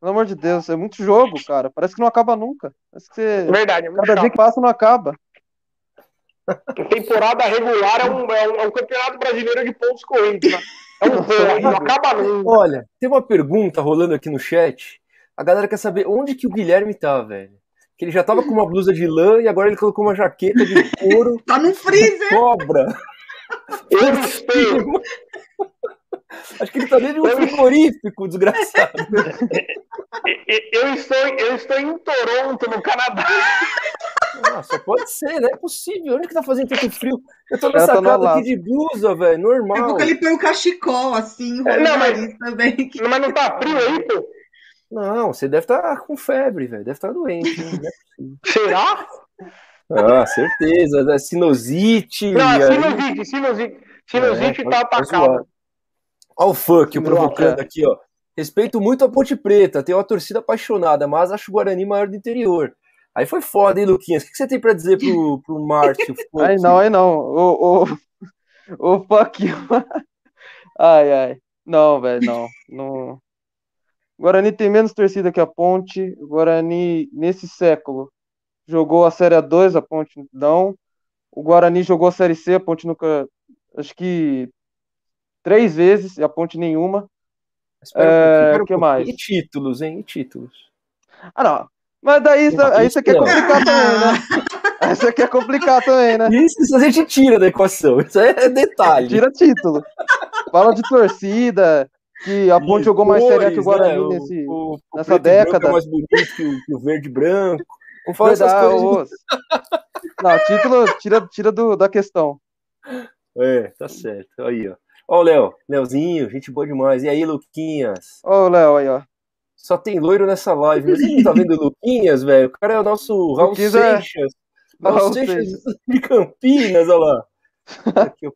Pelo amor de Deus, é muito jogo, cara. Parece que não acaba nunca. Parece que você... Verdade, é Cada chato. dia que passa não acaba. <laughs> Temporada regular é um, é um, é um campeonato brasileiro de pontos corridos, né? É um <laughs> porra, não acaba nunca. Olha, tem uma pergunta rolando aqui no chat. A galera quer saber onde que o Guilherme tá, velho. Que ele já tava com uma blusa de lã e agora ele colocou uma jaqueta de couro. <laughs> tá no freezer! Cobra! Eu. Acho que ele tá dentro de um frigorífico, desgraçado. <laughs> Eu estou, eu estou em Toronto, no Canadá. Nossa, pode ser, né? É possível. Onde que tá fazendo tanto frio? Eu tô nessa casa aqui de blusa, velho, normal. É porque ele põe o cachecol, assim, é, não, mas, também. Mas não tá frio aí, pô? Não, você deve estar tá com febre, velho. Deve estar tá doente. Né? É Será? Ah, certeza. Sinusite. Não, aí... sinusite, sinusite. Sinusite é, tá, tá atacado. Olha o funk provocando aqui, ó. Respeito muito a Ponte Preta, tenho uma torcida apaixonada, mas acho o Guarani maior do interior. Aí foi foda, hein, Luquinhas? O que você tem pra dizer pro, pro Márcio? <laughs> aí não, aí não. O, o, o fuck <laughs> Ai, ai. Não, velho, não. não. Guarani tem menos torcida que a Ponte. O Guarani, nesse século, jogou a Série A2, a Ponte não. O Guarani jogou a Série C, a Ponte nunca. Acho que três vezes, e a Ponte nenhuma. É, um que mais? E títulos, hein? E títulos. Ah, não. Mas daí isso, aí você quer complicar também, né? <laughs> Aí você quer complicar também, né? Isso a gente tira da equação. Isso é detalhe. Tira título. Fala de torcida, que a Ponte jogou mais sério que o Guarani né? nesse, o, o nessa década. É mais bonito que o, que o verde branco. Vamos falar essas coisas. Não, título tira, tira do, da questão. É, tá certo. Aí, ó. Ó o Léo, Léozinho, gente boa demais. E aí, Luquinhas? Ó o Léo aí, ó. Só tem loiro nessa live. Você não tá vendo o Luquinhas, velho? O cara é o nosso Raul é Seixas. É... Raul, Seixas de Campinas, olha lá. <laughs> Aqui eu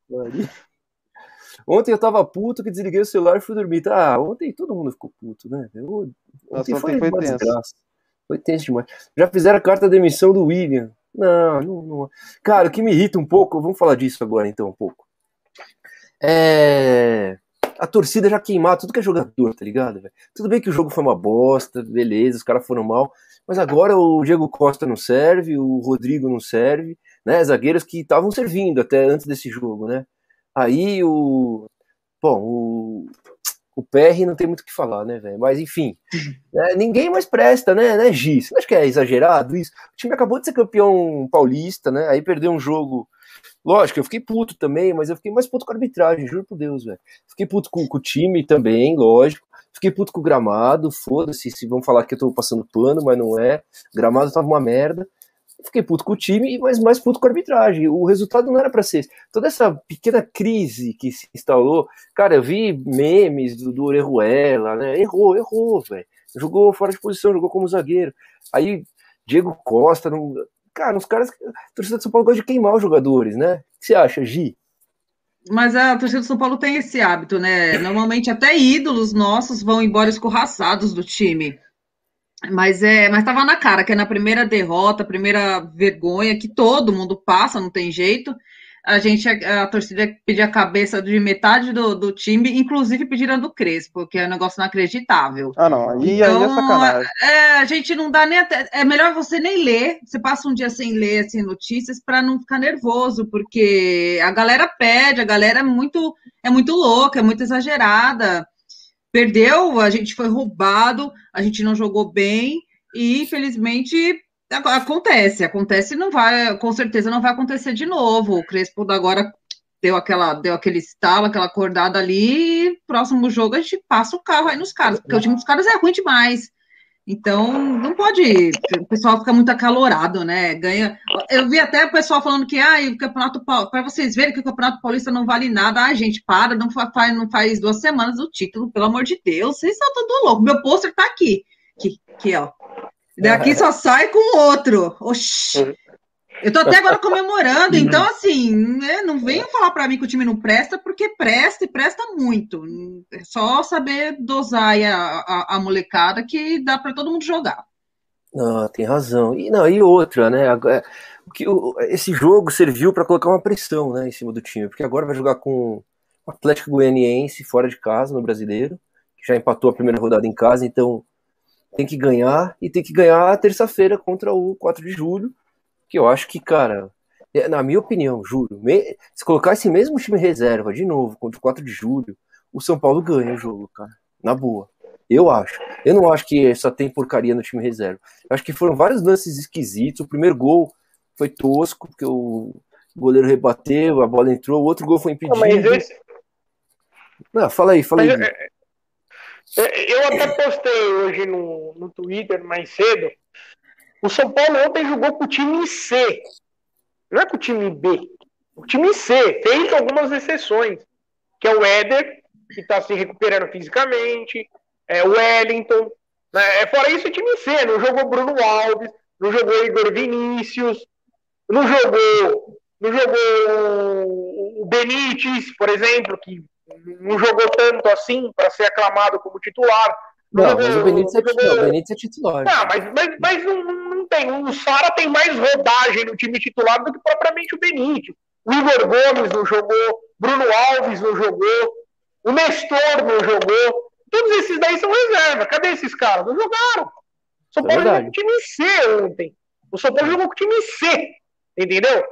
Ontem eu tava puto que desliguei o celular e fui dormir. Ah, ontem todo mundo ficou puto, né? Eu, ontem Nossa, foi, foi uma tenso. desgraça. Foi tenso demais. Já fizeram a carta de demissão do William. Não, não, não. Cara, o que me irrita um pouco, vamos falar disso agora então um pouco. É a torcida já queimar tudo que é jogador, tá ligado? Véio? Tudo bem que o jogo foi uma bosta, beleza, os caras foram mal, mas agora o Diego Costa não serve, o Rodrigo não serve, né? Zagueiros que estavam servindo até antes desse jogo, né? Aí o. Bom, o. O PR não tem muito o que falar, né, velho? Mas enfim, <laughs> né? ninguém mais presta, né, né, Gi? Você não acha que é exagerado isso? O time acabou de ser campeão paulista, né? Aí perdeu um jogo Lógico, eu fiquei puto também, mas eu fiquei mais puto com a arbitragem, juro por Deus, velho. Fiquei puto com, com, o time também, lógico. Fiquei puto com o gramado, foda-se, se vão falar que eu tô passando pano, mas não é. O gramado tava uma merda. Fiquei puto com o time, mas mais puto com a arbitragem. O resultado não era para ser. Toda essa pequena crise que se instalou, cara, eu vi memes do, do Orejuela, né? Errou, errou, velho. Jogou fora de posição, jogou como zagueiro. Aí, Diego Costa, não, Cara, os caras. A torcida de São Paulo gosta de queimar os jogadores, né? O que você acha, Gi? Mas a torcida de São Paulo tem esse hábito, né? Normalmente até ídolos nossos vão embora escorraçados do time. Mas é, mas tava na cara que é na primeira derrota, primeira vergonha que todo mundo passa, não tem jeito a gente, a, a torcida pedir a cabeça de metade do, do time, inclusive pediram do Crespo, que é um negócio inacreditável. Ah, não, aí, então, aí é então, sacanagem. É, a gente não dá nem até, é melhor você nem ler, você passa um dia sem ler assim, notícias para não ficar nervoso, porque a galera pede, a galera é muito, é muito louca, é muito exagerada. Perdeu, a gente foi roubado, a gente não jogou bem, e infelizmente Acontece, acontece não vai, com certeza não vai acontecer de novo. O Crespo agora deu aquela, deu aquele estalo, aquela acordada ali, e próximo jogo a gente passa o carro aí nos caras, porque o time dos caras é ruim demais. Então, não pode. O pessoal fica muito acalorado, né? Ganha. Eu vi até o pessoal falando que ah, o Campeonato para vocês verem que o Campeonato Paulista não vale nada. Ah, gente, para, não faz, não faz duas semanas o título, pelo amor de Deus. Vocês estão tudo louco. Meu pôster tá aqui. Aqui, aqui, ó. Daqui só sai com outro. Oxi. Uhum. Eu tô até agora comemorando, <laughs> uhum. então assim, né, não venham falar para mim que o time não presta, porque presta e presta muito. É só saber dosar a, a, a molecada que dá para todo mundo jogar. Ah, tem razão. E não, e outra, né? É, o que esse jogo serviu para colocar uma pressão, né, em cima do time, porque agora vai jogar com o Atlético Goianiense fora de casa no Brasileiro, que já empatou a primeira rodada em casa, então tem que ganhar e tem que ganhar terça-feira contra o 4 de julho, que eu acho que, cara, é, na minha opinião, juro, se colocar esse mesmo time reserva de novo contra o 4 de julho, o São Paulo ganha o jogo, cara. Na boa. Eu acho. Eu não acho que só tem porcaria no time reserva. Eu acho que foram vários lances esquisitos. O primeiro gol foi tosco, porque o goleiro rebateu, a bola entrou. O outro gol foi impedido. Não, mas esse... Não, fala aí, fala mas aí. Eu até postei hoje no, no Twitter mais cedo. O São Paulo ontem jogou com o time C. Não é com o time B. O time C, feito algumas exceções. Que é o Éder, que está se recuperando fisicamente. É o Wellington. Né? É, fora isso, o time C. Não jogou Bruno Alves. Não jogou Igor Vinícius. Não jogou. Não jogou o Benítez, por exemplo, que não jogou tanto assim para ser aclamado como titular. Não, mas o Benítez é titular. O Benítez é titular. Não, mas, mas, mas não, não, tem. O Sara tem mais rodagem no time titular do que propriamente o Benítez. O Igor Gomes não jogou, Bruno Alves não jogou, o Nestor não jogou. Todos esses daí são reserva. Cadê esses caras? Não jogaram. O São Paulo é jogou com o time C ontem. O São Paulo jogou com o time C. Entendeu?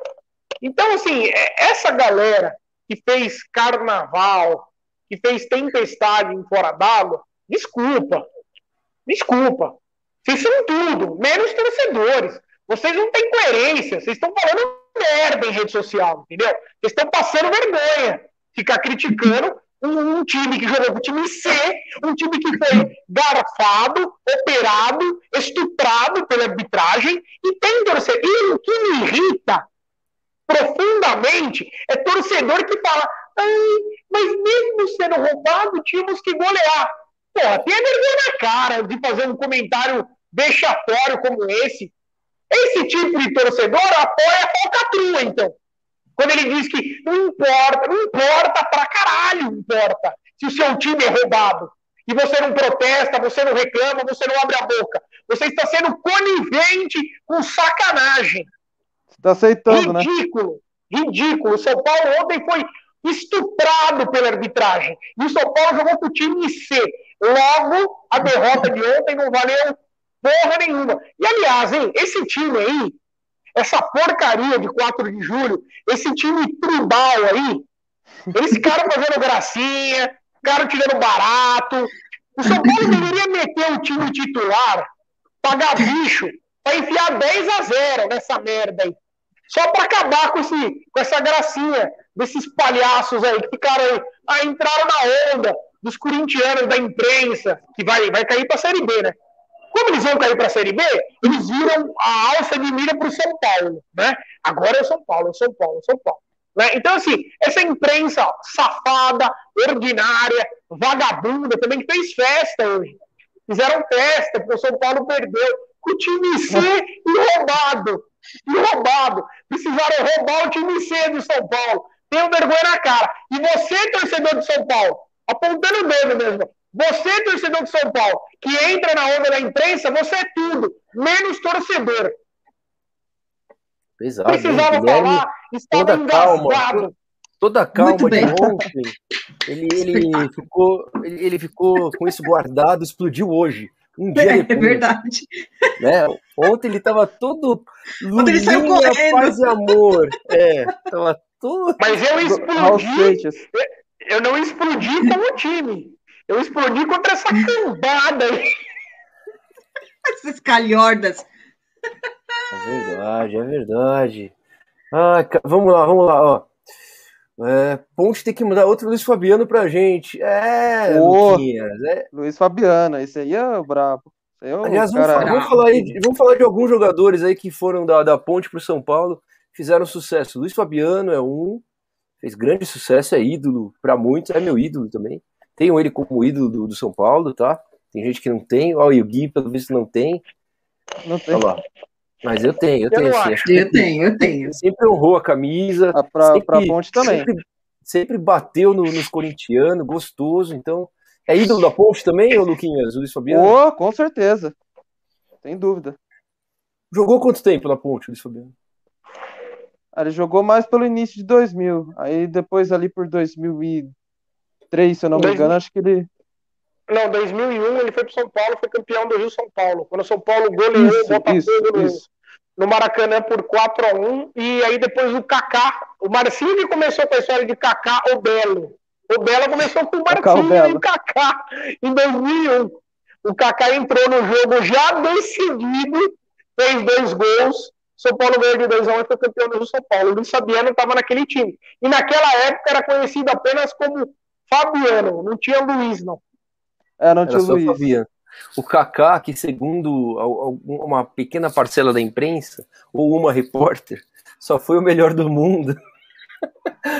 Então, assim, é, essa galera que fez carnaval, que fez tempestade em fora d'água, desculpa. Desculpa. Vocês são tudo, menos torcedores. Vocês não têm coerência. Vocês estão falando merda em rede social, entendeu? Vocês estão passando vergonha. Ficar criticando um, um, time que jogou com o time C, um time que foi garfado, operado, estuprado pela arbitragem e tem torcedor. E o que me irrita profundamente é torcedor que fala: Ai, mas mesmo sendo roubado, tínhamos que golear. Porra, tem a vergonha na cara de fazer um comentário vexatório como esse. Esse tipo de torcedor apoia a falcatrua, então. Quando ele diz que não importa, não importa pra caralho, importa. Se o seu time é roubado e você não protesta, você não reclama, você não abre a boca. Você está sendo conivente com sacanagem. Está aceitando, ridículo, né? Ridículo. O São Paulo ontem foi estuprado pela arbitragem. E o São Paulo jogou com o time C. Logo, a derrota de ontem não valeu porra nenhuma. E aliás, hein, esse time aí, essa porcaria de 4 de julho, esse time tribal aí, esse cara fazendo gracinha, cara tirando barato. O São Paulo deveria meter o time titular, pagar bicho, para enfiar 10 a 0 nessa merda aí. Só para acabar com, esse, com essa gracinha desses palhaços aí que ficaram aí, ah, entraram na onda dos corintianos da imprensa, que vai, vai cair para a Série B, né? Como eles vão cair para a Série B, eles viram a alça de mira para o São Paulo, né? Agora é o São Paulo, é o São Paulo, é o São Paulo. Né? Então, assim, essa imprensa safada, ordinária, vagabunda, também fez festa hoje. Fizeram festa, porque o São Paulo perdeu. O time C e roubado roubado. Precisaram roubar o time C do São Paulo. Tenho vergonha na cara. E você, torcedor de São Paulo, apontando o dedo mesmo. Você, torcedor de São Paulo, que entra na onda da imprensa, você é tudo, menos torcedor. Exato, Precisava falar, estava toda engasgado. Calma, toda calma de ontem. Ele, ele, ficou, ele, ele ficou com isso guardado, explodiu hoje. Um <laughs> dia é, depois, é verdade. Né? Ontem ele tava todo lulinha, paz e amor. É, tava todo... Mas eu explodi. Eu, eu não explodi como o time. Eu explodi contra essa cambada aí. <laughs> Essas calhordas. É verdade, é verdade. Ah, vamos lá, vamos lá, ó. É, Ponte tem que mudar outro Luiz Fabiano pra gente. É, Ô, Luquinhas, é. Luiz Fabiano, esse aí é brabo. É Aliás, vamos, cara... vamos, falar aí, vamos falar de alguns jogadores aí que foram da, da Ponte pro São Paulo, fizeram sucesso. Luiz Fabiano é um, fez grande sucesso, é ídolo para muitos, é meu ídolo também. Tenho ele como ídolo do, do São Paulo, tá? Tem gente que não tem, ó, e o Gui, pelo visto, não tem. Não tem. Olha lá. Mas eu tenho, eu, tenho. Sim, eu tenho, eu tenho. Sempre honrou a camisa. Ah, pra, sempre, pra Ponte também. Sempre, sempre bateu no, nos corintianos, gostoso. Então, é ídolo da Ponte também, ô Luquinhas, o Luiz Fabiano? Oh, com certeza. Sem dúvida. Jogou quanto tempo na Ponte, Luiz Fabiano? Ah, ele jogou mais pelo início de 2000. Aí depois ali por 2003, se eu não me engano, acho que ele não, 2001 ele foi para São Paulo, foi campeão do Rio São Paulo. Quando o São Paulo goleou isso, o Botafogo isso, no, isso. no, Maracanã por 4 a 1 E aí depois o Kaká, o Marcinho que começou com a história de Kaká o Belo. O Belo começou com o Marcinho e o Kaká em 2001. O Kaká entrou no jogo já decidido, fez dois gols. São Paulo ganhou de 2 a 1 e foi campeão do São Paulo. O Luiz Fabiano estava naquele time. E naquela época era conhecido apenas como Fabiano, não tinha Luiz, não. É, não tinha o Luiz. Fabiano. O Kaká, que segundo uma pequena parcela da imprensa, ou uma repórter, só foi o melhor do mundo.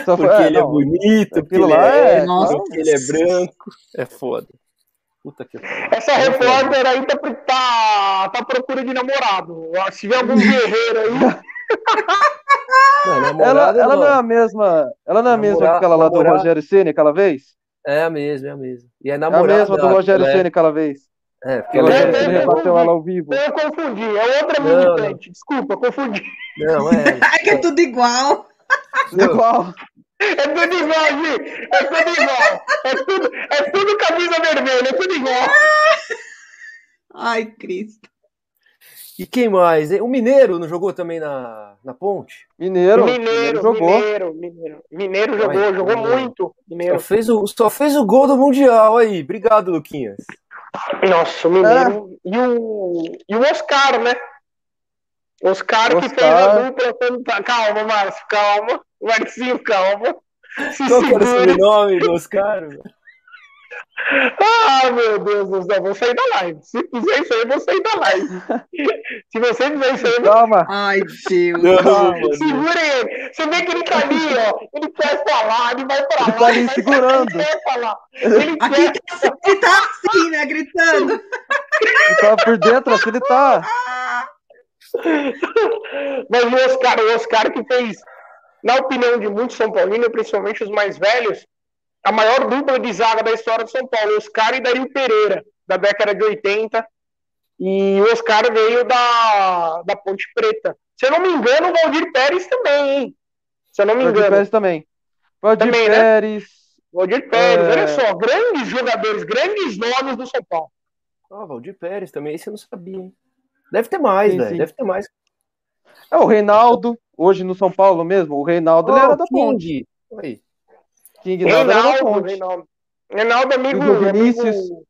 Só porque foi, é, ele é não, é bonito, porque ele é, é, porque ele é branco. É foda. Puta que Essa é repórter aí tá, tá, tá procura de namorado. Se tiver algum guerreiro aí. Não, ela, ela não é a mesma. Ela não é a mesma que aquela lá do Rogério Ceni aquela vez? É a mesma, é a mesma. E é namorada. É a mesma do Rogério é. Ceni aquela vez. É, porque ela é, Ceni rebateu ela ao vivo. Eu confundi, é outra militante. Desculpa, confundi. Não, é. <laughs> é que é tudo igual. Tudo igual. É tudo igual, Gi. É tudo igual. É tudo, é tudo camisa vermelha, é tudo igual. Ai, Cristo. E quem mais? O Mineiro não jogou também na, na ponte? Mineiro. Mineiro, jogou. Mineiro, Mineiro. Mineiro jogou, Ai, jogou Mineiro. muito. Mineiro. Só fez, o, só fez o gol do Mundial aí. Obrigado, Luquinhas. Nossa, o Mineiro. É. E, o, e o Oscar, né? Oscar, Oscar. que fez a dupla. Calma, Márcio, calma. Marcinho, calma. Se Qual segura. era o nome do Oscar? Ah, meu Deus do céu, vou sair da live. Se fizer isso aí, eu vou sair da live. Se você fizer isso aí, eu vou... Calma. Ai, Deus. Calma, Segura ele. Você vê que ele tá ali, ó. Ele quer falar, ele vai pra ele lá. Tá ali segurando. Ele quer falar. Ele Aqui quer... ele tá assim, né? Gritando. Ele tá por dentro, assim ele tá. <laughs> Mas o Oscar, o Oscar que fez, na opinião de muitos São Paulinos, principalmente os mais velhos, a maior dupla de zaga da história de São Paulo, Oscar e Dario Pereira, da década de 80. E o Oscar veio da, da Ponte Preta. Se eu não me engano, o Valdir Pérez também, hein? Se eu não me Valdir engano. Pérez também. Valdir também, né? Pérez. Né? Valdir Pérez, é... olha só, grandes jogadores, grandes nomes do São Paulo. Ah, Valdir Pérez também, esse eu não sabia, hein? Deve ter mais, velho. Deve ter mais. É o Reinaldo, hoje no São Paulo mesmo. O Reinaldo oh, ele era da Ponte. Aí. King Reinaldo, Reinaldo. Reinaldo, amigo. Igor Vinícius. Amigo...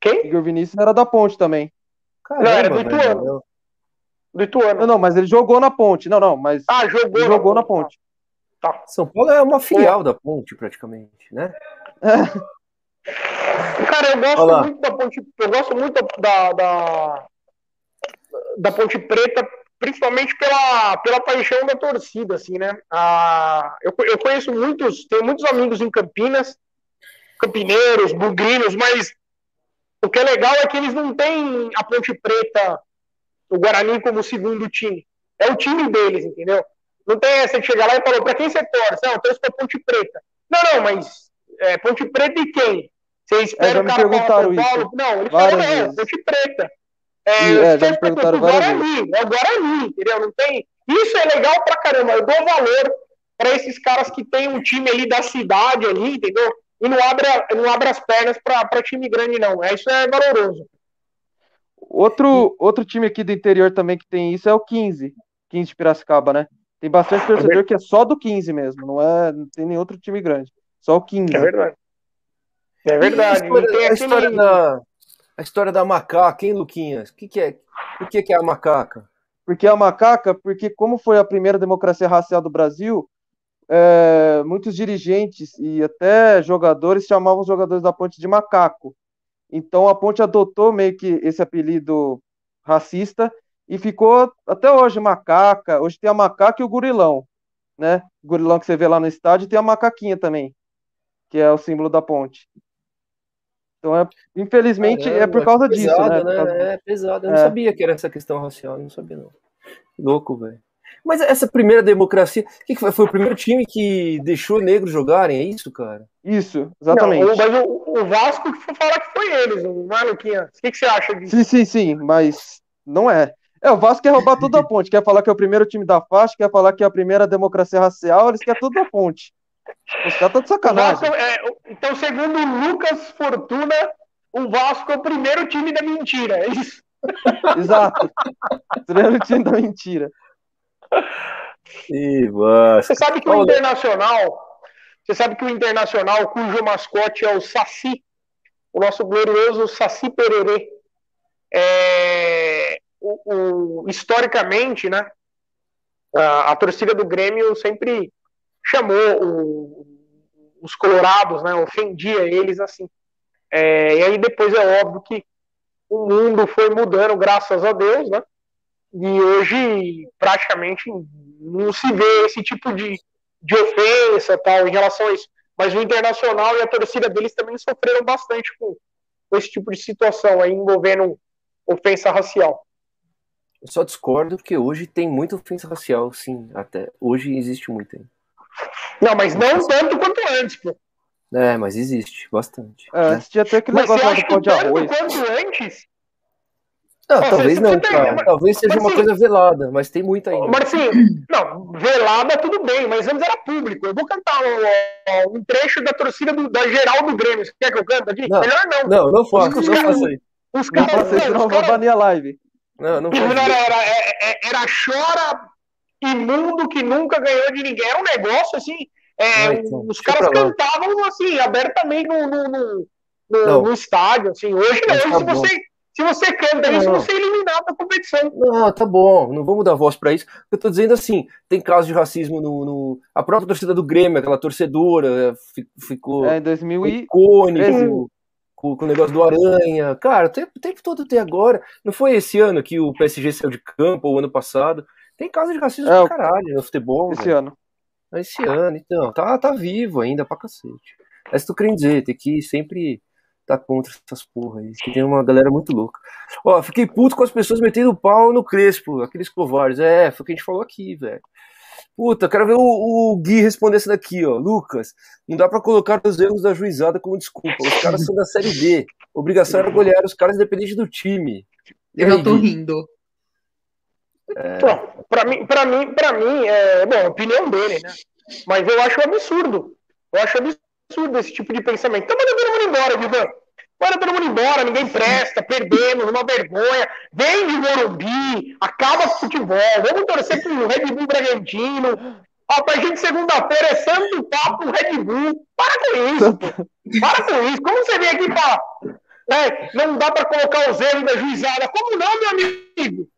Quem? Igor Vinícius era da Ponte também. Caramba, não, era do Ituano. Do Ituano. Não, não, mas ele jogou na Ponte. Não, não, mas. Ah, jogou, jogou na Ponte. Tá. São Paulo é uma filial da Ponte, praticamente, né? É. <laughs> Cara, eu gosto muito da Ponte. Eu gosto muito da, da, da Ponte Preta principalmente pela, pela paixão da torcida, assim, né? Ah, eu, eu conheço muitos, tenho muitos amigos em Campinas, campineiros, bugrinos, mas o que é legal é que eles não têm a Ponte Preta, o Guarani como segundo time. É o time deles, entendeu? Não tem essa de chegar lá e falar, pra quem você torce? Não, eu torço pra Ponte Preta. Não, não, mas é, Ponte Preta e quem? Você espera é, o cara falar São Paulo? Não, ele fala, é, Ponte Preta. É, é já me perguntaram várias Guarani, É o Guarani, entendeu? Não tem... Isso é legal pra caramba. Eu dou valor para esses caras que tem um time ali da cidade ali, entendeu? E não abre, não abre as pernas para time grande, não. É, isso é valoroso. Outro, outro time aqui do interior também que tem isso é o 15. 15 de Piracicaba, né? Tem bastante torcedor que é só do 15 mesmo, não é, não tem nenhum outro time grande. Só o 15. É verdade. É verdade. a história, a história da, a história da macaca, hein, Luquinhas? O que, que é? Por que, que é a macaca? Porque é a macaca, porque como foi a primeira democracia racial do Brasil, é, muitos dirigentes e até jogadores chamavam os jogadores da ponte de macaco. Então a ponte adotou meio que esse apelido racista e ficou até hoje macaca. Hoje tem a macaca e o gurilão, né? O gurilão que você vê lá no estádio tem a macaquinha também, que é o símbolo da ponte. Então, é, infelizmente, Caramba, é por causa disso, pesado, né? né? É pesado. Eu é. não sabia que era essa questão racial, não sabia, não. Louco, velho. Mas essa primeira democracia, o que, que foi? Foi o primeiro time que deixou negros jogarem, é isso, cara? Isso, exatamente. Não, mas o, o Vasco que foi falar que foi eles, não é? O que, que você acha disso? Sim, sim, sim, mas não é. É, o Vasco quer roubar tudo da ponte, quer falar que é o primeiro time da faixa, quer falar que é a primeira democracia racial, eles querem tudo da ponte. Os caras estão de sacanagem. Vasco, é, então, segundo o Lucas Fortuna, o Vasco é o primeiro time da mentira, é isso? <laughs> Exato. primeiro time da mentira. E Vasco. Você sabe que o Internacional, você sabe que o Internacional, cujo mascote é o Saci, o nosso glorioso Saci Pererê, é, o, o, historicamente, né, a, a torcida do Grêmio sempre chamou o, os colorados, né, ofendia eles assim. É, e aí depois é óbvio que o mundo foi mudando, graças a Deus, né? E hoje praticamente não se vê esse tipo de, de ofensa tal em relação a isso. Mas o Internacional e a torcida deles também sofreram bastante com, esse tipo de situação aí envolvendo ofensa racial. Eu só discordo que hoje tem muita ofensa racial, sim, até. Hoje existe muito. Não, mas não tanto quanto antes, pô. É, mas existe, bastante. É, antes tinha até aquele Mas negócio lá do que pão de arroz. quanto antes? Não, talvez não, tem, cara. mas- Talvez seja mas uma assim- coisa velada, mas tem muita ainda. Mas assim, não, velada tudo bem, mas antes era público. Eu vou cantar um, um trecho da torcida do- da geral do Grêmio. Você quer que eu cante aqui? Não. Melhor não. Não, não faça, Os não caras- faça isso. Os Não caras. faça isso, os não, vou banir a live. Não, não <laughs> Era, faça isso. era, era, era chora imundo que nunca ganhou de ninguém. Era um negócio assim. é, então, os caras cantavam assim, abertamente no, no, no, no- no estádio. Assim. Hoje não, hoje tá se bom. você, se você canta isso, Não. você é eliminado da competição. Não, tá bom, não vamos dar voz pra isso. Eu tô dizendo assim, tem casos de racismo no, no- A própria torcida do Grêmio, aquela torcedora, fi- ficou É, em 2000 e... icônico com, com o negócio do Aranha. Cara, o tempo, o tempo todo tem agora. Não foi esse ano que o PSG saiu de campo, ou ano passado. Tem casos de racismo É, pra caralho no futebol. esse velho. ano. Esse ano, então. Tá, tá vivo ainda pra cacete. É isso que eu querendo dizer, tem que sempre tá contra essas porra aí. Que tem uma galera muito louca. Ó, fiquei puto com as pessoas metendo pau no Crespo, aqueles covardes. É, foi o que a gente falou aqui, velho. Puta, quero ver o, o Gui responder essa daqui, ó. Lucas, não dá pra colocar os erros da juizada como desculpa. Os caras são da Série B. Obrigação era golear os caras independente do time. Eu aí, já tô Gui? rindo. Bom, pra mim, pra mim, pra mim, é, bom, a opinião dele, né? Mas eu acho absurdo. Eu acho absurdo esse tipo de pensamento. Então manda todo mundo embora, Vivan. Manda todo mundo embora, ninguém presta, perdemos, uma vergonha. Vem de Morumbi, acaba o futebol. Vamos torcer pro Red Bull Bragantino. Ó, pra gente segunda-feira é santo papo Red Bull. Para com isso. Para com isso. Como você vem aqui pra. né, não dá pra colocar os erros da juizada. Como não, meu amigo?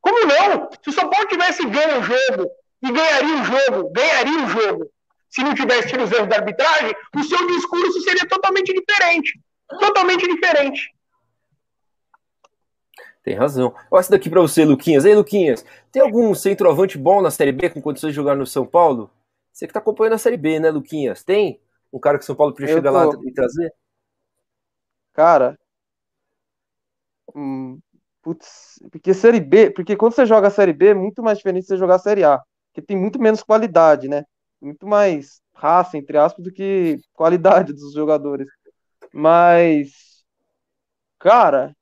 Como não? Se o São Paulo tivesse ganho o jogo e ganharia o jogo, ganharia o jogo, se não tivesse tido os erros da arbitragem, o seu discurso seria totalmente diferente. Totalmente diferente. Tem razão. Olha essa daqui pra você, Luquinhas. Ei, Luquinhas, tem algum centroavante bom na Série B com condições de jogar no São Paulo? Você que tá acompanhando a Série B, né, Luquinhas? Tem? Um cara que o São Paulo podia Eu chegar tô. lá e trazer? Cara. Hum, putz, porque Série B, porque quando você joga a Série B é muito mais diferente de você jogar a Série A, porque tem muito menos qualidade, né? Muito mais raça, entre aspas, do que qualidade <laughs> dos jogadores. Mas, cara,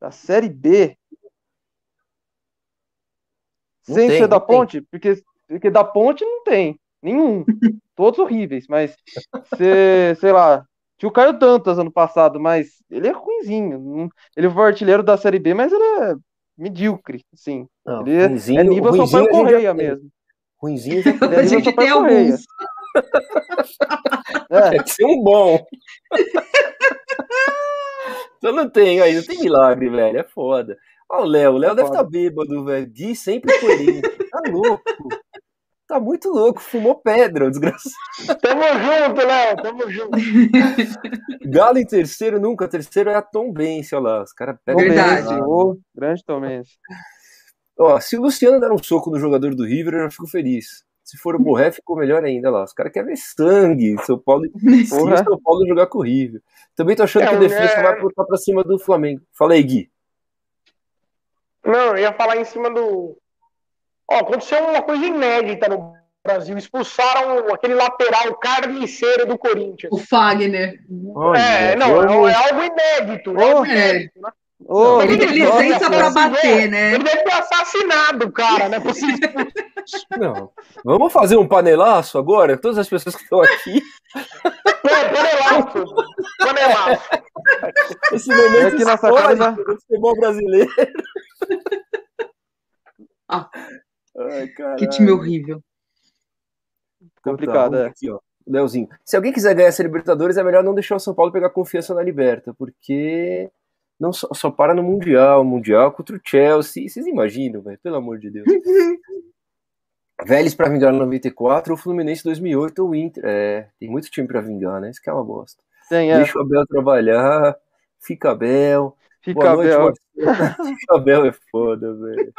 da Série B, Não sem tem, ser da tem. Ponte, porque, porque da Ponte não tem nenhum, <laughs> todos horríveis, mas sei lá, tinha o Caio Dantas ano passado, mas ele é ruinzinho. não- Ele foi artilheiro da Série B, mas ele é medíocre, assim. Não, Ele é, ruinzinho- é nível ruinzinho Sampaio a gente já Correia mesmo. Ruinzinho <laughs> já é A nível gente tem Correia. alguns. É, tem que ser um bom. <laughs> então não tem aí, não tem milagre, velho. É foda. Olha o Léo, o Léo É deve estar bêbado, velho. Gui sempre coerente. Tá louco. Tá muito louco, fumou pedra, desgraçado. Tamo junto, Léo. Tamo junto. <laughs> Galo em terceiro nunca, terceiro é a Tom Bense, olha lá. Os caras pegam Verdade. Ô, grande Tomense. Ó, se o Luciano der um soco no jogador do River, eu já fico feliz. Se for o <laughs> Borré, ficou melhor ainda olha lá. Os caras querem ver sangue. São Paulo, <laughs> Porra. São Paulo jogar com o River. Também tô achando É, que o defesa é. vai botar pra cima do Flamengo. Fala aí, Gui. Não, eu ia falar em cima do. Ó, aconteceu uma coisa inédita no Brasil. Expulsaram aquele lateral carniceiro do Corinthians. O Fagner. Olha, é, não, é, é algo inédito. É Oh, inédito, né? Ô, Ele tem licença pra bater, né? Ele deve ter assassinado o cara, né? Por <laughs> ser Não. Vamos fazer um panelaço agora? Todas as pessoas que estão aqui. É, panelaço. Panelaço. Esse momento E aqui histórico do futebol brasileiro. Ah. Ai, caralho. Que time horrível. complicado, Então, é. aqui, ó. Leozinho. Se alguém quiser ganhar essa Libertadores, é melhor não deixar o São Paulo pegar confiança na Liberta, porque não só, só para no Mundial, Mundial contra o Chelsea. Vocês imaginam, velho? Pelo amor de Deus. <laughs> Vélez para vingar no 94, o Fluminense 2008 ou o Inter. É, tem muito time para vingar, né? Isso que é uma bosta. Tem, é. Deixa o Abel trabalhar. Fica Abel. Fica Boa Abel. Noite, <laughs> Fica Abel é foda, velho.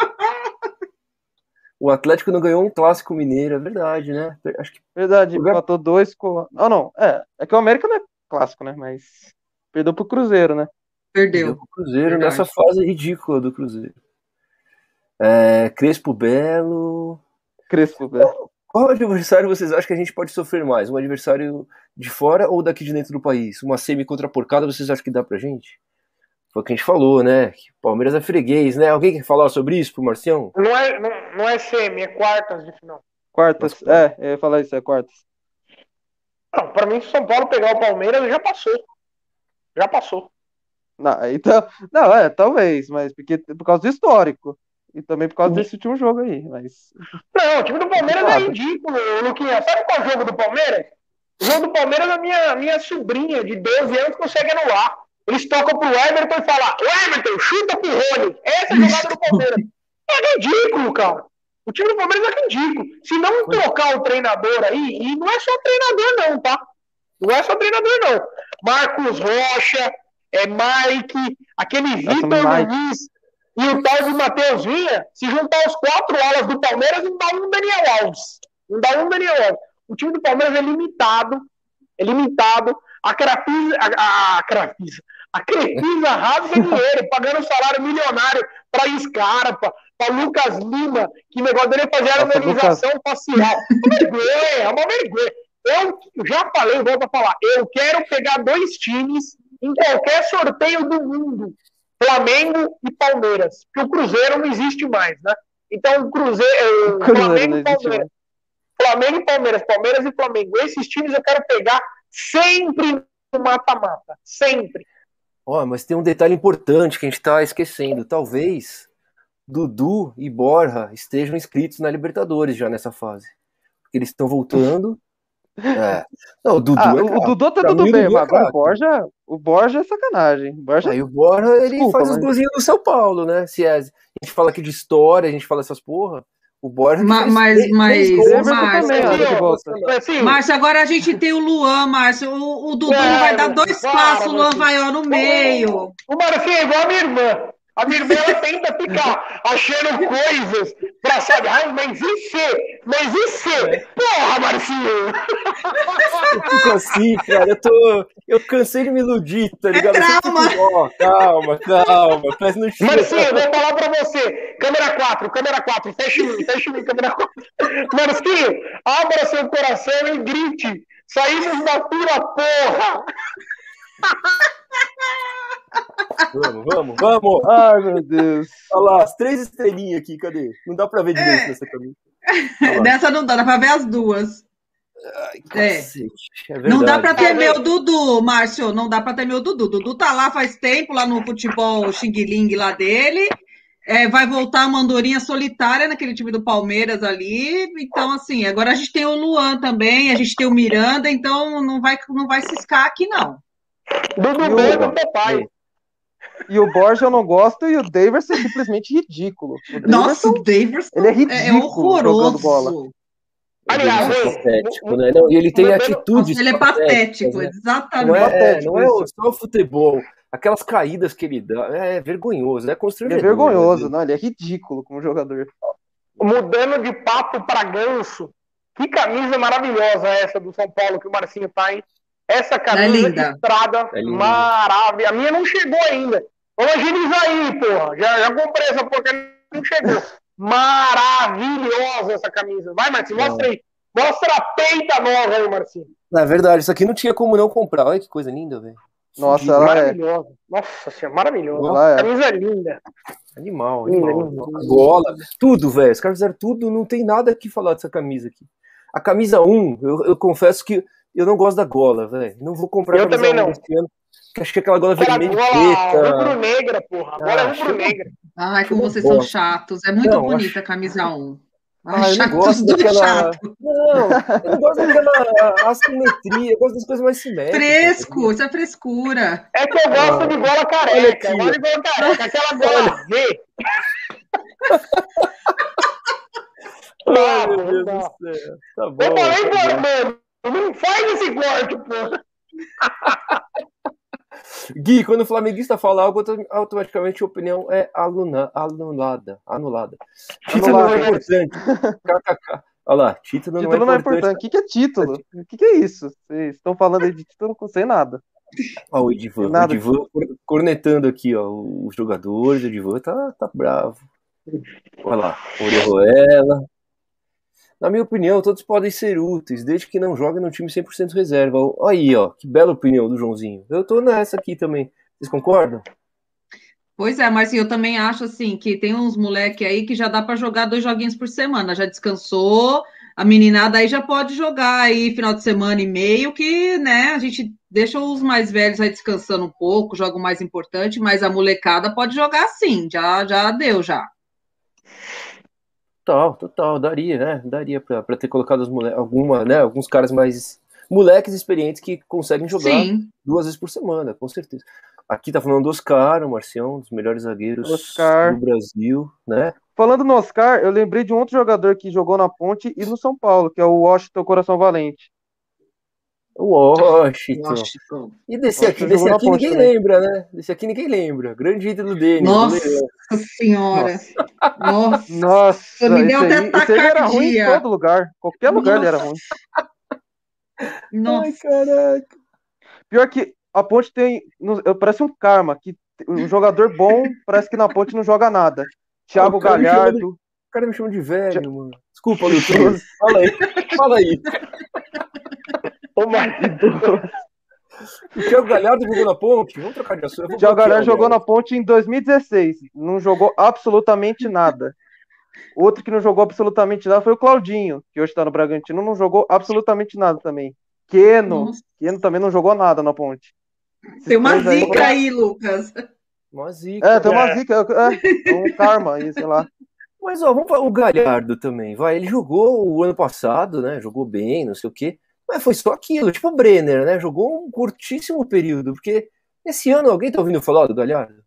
O Atlético não ganhou um clássico mineiro, é verdade, né? Acho que... Verdade, empatou dois com. Ah, não. É, é que o América não é clássico, né? Mas perdeu pro Cruzeiro, né? Perdeu. Perdeu pro Cruzeiro verdade. nessa fase ridícula do Cruzeiro. É, Crespo Belo. Crespo Belo. Qual adversário vocês acham que a gente pode sofrer mais? Um adversário de fora ou daqui de dentro do país? Uma semi contra porcada, vocês acham que dá pra gente? Foi o que a gente falou, né? Que Palmeiras é freguês, né? Alguém quer falar sobre isso pro Marcião? Não é, não, não é semi, é quartas de final. Quartas, é, eu ia falar isso, é quartas. Não, pra mim, se o São Paulo pegar o Palmeiras, já passou. Já passou. Não, então, não, é, talvez, mas porque, por causa do histórico. E também por causa desse último jogo aí, mas. Não, o time do Palmeiras é ridículo, Luquinha. Sabe qual é o jogo do Palmeiras? O jogo do Palmeiras, a minha, minha sobrinha de 12 anos consegue anular. Eles tocam pro Everton e falam: O Everton, chuta pro Rony. Essa é a jogada do Palmeiras. <laughs> É ridículo, cara. O time do Palmeiras é ridículo. Se não trocar o treinador aí, e não é só treinador, não, tá? Não é só treinador, não. Marcos Rocha, é Mike, aquele Vitor Luiz, e o tal de Matheus Vinha, se juntar os quatro alas do Palmeiras, não dá um Daniel Alves. Não dá um Daniel Alves. O time do Palmeiras é limitado, é limitado. A Crafisa, a, a Crafisa, a Crefisa rasga dinheiro, pagando salário milionário para Scarpa, para Lucas Lima, que negócio dele é fazer harmonização Lucas... facial. É uma vergonha, é uma vergonha. Eu já falei, volto a falar, eu quero pegar dois times em qualquer sorteio do mundo Flamengo e Palmeiras. Porque o Cruzeiro não existe mais, né? Então, o Cruzeiro, o Flamengo e Palmeiras. Flamengo e Palmeiras, Palmeiras e Flamengo. Esses times eu quero pegar sempre no mata-mata. Sempre. Ó, oh, mas tem um detalhe importante que a gente tá esquecendo. Talvez Dudu e Borja estejam inscritos na Libertadores já nessa fase. Porque eles estão voltando <laughs> é. Não, o Dudu, ah, é o Dudu tá tudo bem, mas agora o Borja, o Borja é sacanagem. Borja... Aí o Borja, ele Desculpa, faz mas... os golzinhos do São Paulo, né? Se é, a gente fala aqui de história, a gente fala essas porra, o Borja... Ma, mas, mas, Márcio, Márcio, agora a gente tem o Luan, Márcio, o, o Dudu é, vai dar dois passos, o Luan vai ó, no meio. O Marcinho é igual a minha irmã. A minha irmã tenta ficar achando coisas pra saber. Ai, mas e se? Mas e se? Porra, Marcinho! Eu fico assim, cara. Eu tô. Eu cansei de me iludir, tá ligado? É trauma. Fico, calma, calma. Mas não Marcinho, eu vou falar pra você. Câmera 4, câmera 4. Fecha em mim, fecha em mim, câmera 4. Marcinho, abra seu coração e grite. Saímos da fila, porra! Vamos, vamos, vamos! Ai, meu Deus! Olha lá, as três estrelinhas aqui, cadê? Não dá pra ver direito é. nessa camisa. <laughs> Dessa não dá, dá pra ver as duas. Ai, é. é. é não dá pra ter meu Dudu, Márcio. Não dá pra ter meu Dudu. Dudu tá lá faz tempo, lá no futebol xing-ling lá dele. É, vai voltar a Mandorinha solitária naquele time do Palmeiras ali. Então, assim, agora a gente tem o Luan também, a gente tem o Miranda, então não vai, não vai ciscar aqui, não. Dudu bem do papai. E o Borja eu não gosto e o Davis é simplesmente ridículo. O Nossa, o Davis ele é, é ridículo é horroroso. Bola. Aliás, é patético, né? Não, e ele tem atitudes. Ele é patético, né? exatamente. Não é, não é só o futebol. Aquelas caídas que ele dá é vergonhoso, é constrangedor. Ele é vergonhoso, né? não, ele é ridículo como jogador. Mudando de papo para ganso, que camisa maravilhosa essa do São Paulo que o Marcinho tá, hein? Essa camisa é de estrada é maravilhosa. A minha não chegou ainda. Vamos agilizar aí, porra. Já, já comprei essa porca, não chegou. Maravilhosa essa camisa. Vai, Marcinho, mostra aí. Mostra a peita nova aí, Marcinho. Na verdade, isso aqui não tinha como não comprar. Olha que coisa linda, velho. Nossa, ela é maravilhosa. É... Nossa senhora, maravilhosa. É. Camisa linda. Animal, animal. Linda, Gola, tudo, velho. Os caras fizeram tudo, não tem nada que falar dessa camisa aqui. A camisa 1, eu, eu confesso que eu não gosto da gola, velho. Não vou comprar eu também não. Esse ano, acho que aquela gola vermelha gola preta. rubro-negra, porra. Agora ah, é rubro-negra. Ai, como vocês são chatos. É muito não, bonita acho... a camisa 1. Ai, ah, eu não gosto daquela. Chato. Não, eu não gosto daquela assimetria, eu gosto das coisas mais simétricas. Fresco, isso é frescura. É que eu gosto ah, de gola careca. Gosto de gola careca, aquela <laughs> gola V. <laughs> Ai, meu Deus do céu. Tá bom. Eu falei, tá mano, não faz esse corte, pô. <laughs> Gui, quando o flamenguista fala algo, automaticamente a opinião é aluna, anulada. Anulada. Título não é importante. KKK. Olha lá, título, título não, é, não é importante. O que, que é título? O que, que é isso? Vocês estão falando aí de título, não sei nada. Ó, o Edivan, nada. o Edivan cornetando aqui, ó, os jogadores, o Edivan tá, tá bravo. Olha lá, Orejuela. Na minha opinião, todos podem ser úteis, desde que não joguem no time 100% reserva. Aí, ó, que bela opinião do Joãozinho. Eu tô nessa aqui também. Vocês concordam? Pois é, mas eu também acho assim que tem uns moleque aí que já dá para jogar dois joguinhos por semana. Já descansou, a meninada aí já pode jogar aí final de semana e meio, que né, a gente deixa os mais velhos aí descansando um pouco, joga o mais importante, mas a molecada pode jogar sim, já já deu já. Total, total, daria, né? Daria para ter colocado as mole... alguma, né? Alguns caras mais moleques experientes que conseguem jogar Sim. duas vezes por semana, com certeza. Aqui tá falando do Oscar, o Marcião, um dos melhores zagueiros Oscar. do Brasil, né? Falando no Oscar, eu lembrei de um outro jogador que jogou na Ponte e no São Paulo, que é o Washington Coração Valente. Washington. Washington. E desse aqui, desse aqui ninguém também. lembra, né? Desse aqui ninguém lembra. Grande ídolo dele. Nossa senhora. Nossa. Nossa. Me deu até aí era ruim em todo lugar. Qualquer lugar Nossa. ele era ruim. Nossa. Ai, caraca. Pior que a ponte tem. Parece um karma, que um jogador bom parece que na ponte não joga nada. Thiago Galhardo. De, o cara me chama de velho, mano. Desculpa, Luiz. Fala aí. Fala aí. <laughs> Ô, marido. O Thiago Galhardo jogou na ponte? Vamos trocar de assunto. O Thiago Galhardo jogou na ponte em 2016. Não jogou absolutamente nada. Outro que não jogou absolutamente nada foi o Claudinho, que hoje está no Bragantino, não jogou absolutamente nada também. Keno, Nossa. Keno também não jogou nada na ponte. tem uma zica aí, aí, Lucas. Uma zica. É, tem uma é. zica. É, é um karma aí, sei lá. Mas ó, vamos falar o Galhardo também. Vai, ele jogou o ano passado, né? Jogou bem, não sei o quê. Mas foi só aquilo, tipo o Brenner, né? Jogou um curtíssimo período, porque esse ano alguém tá ouvindo falar do Galhardo?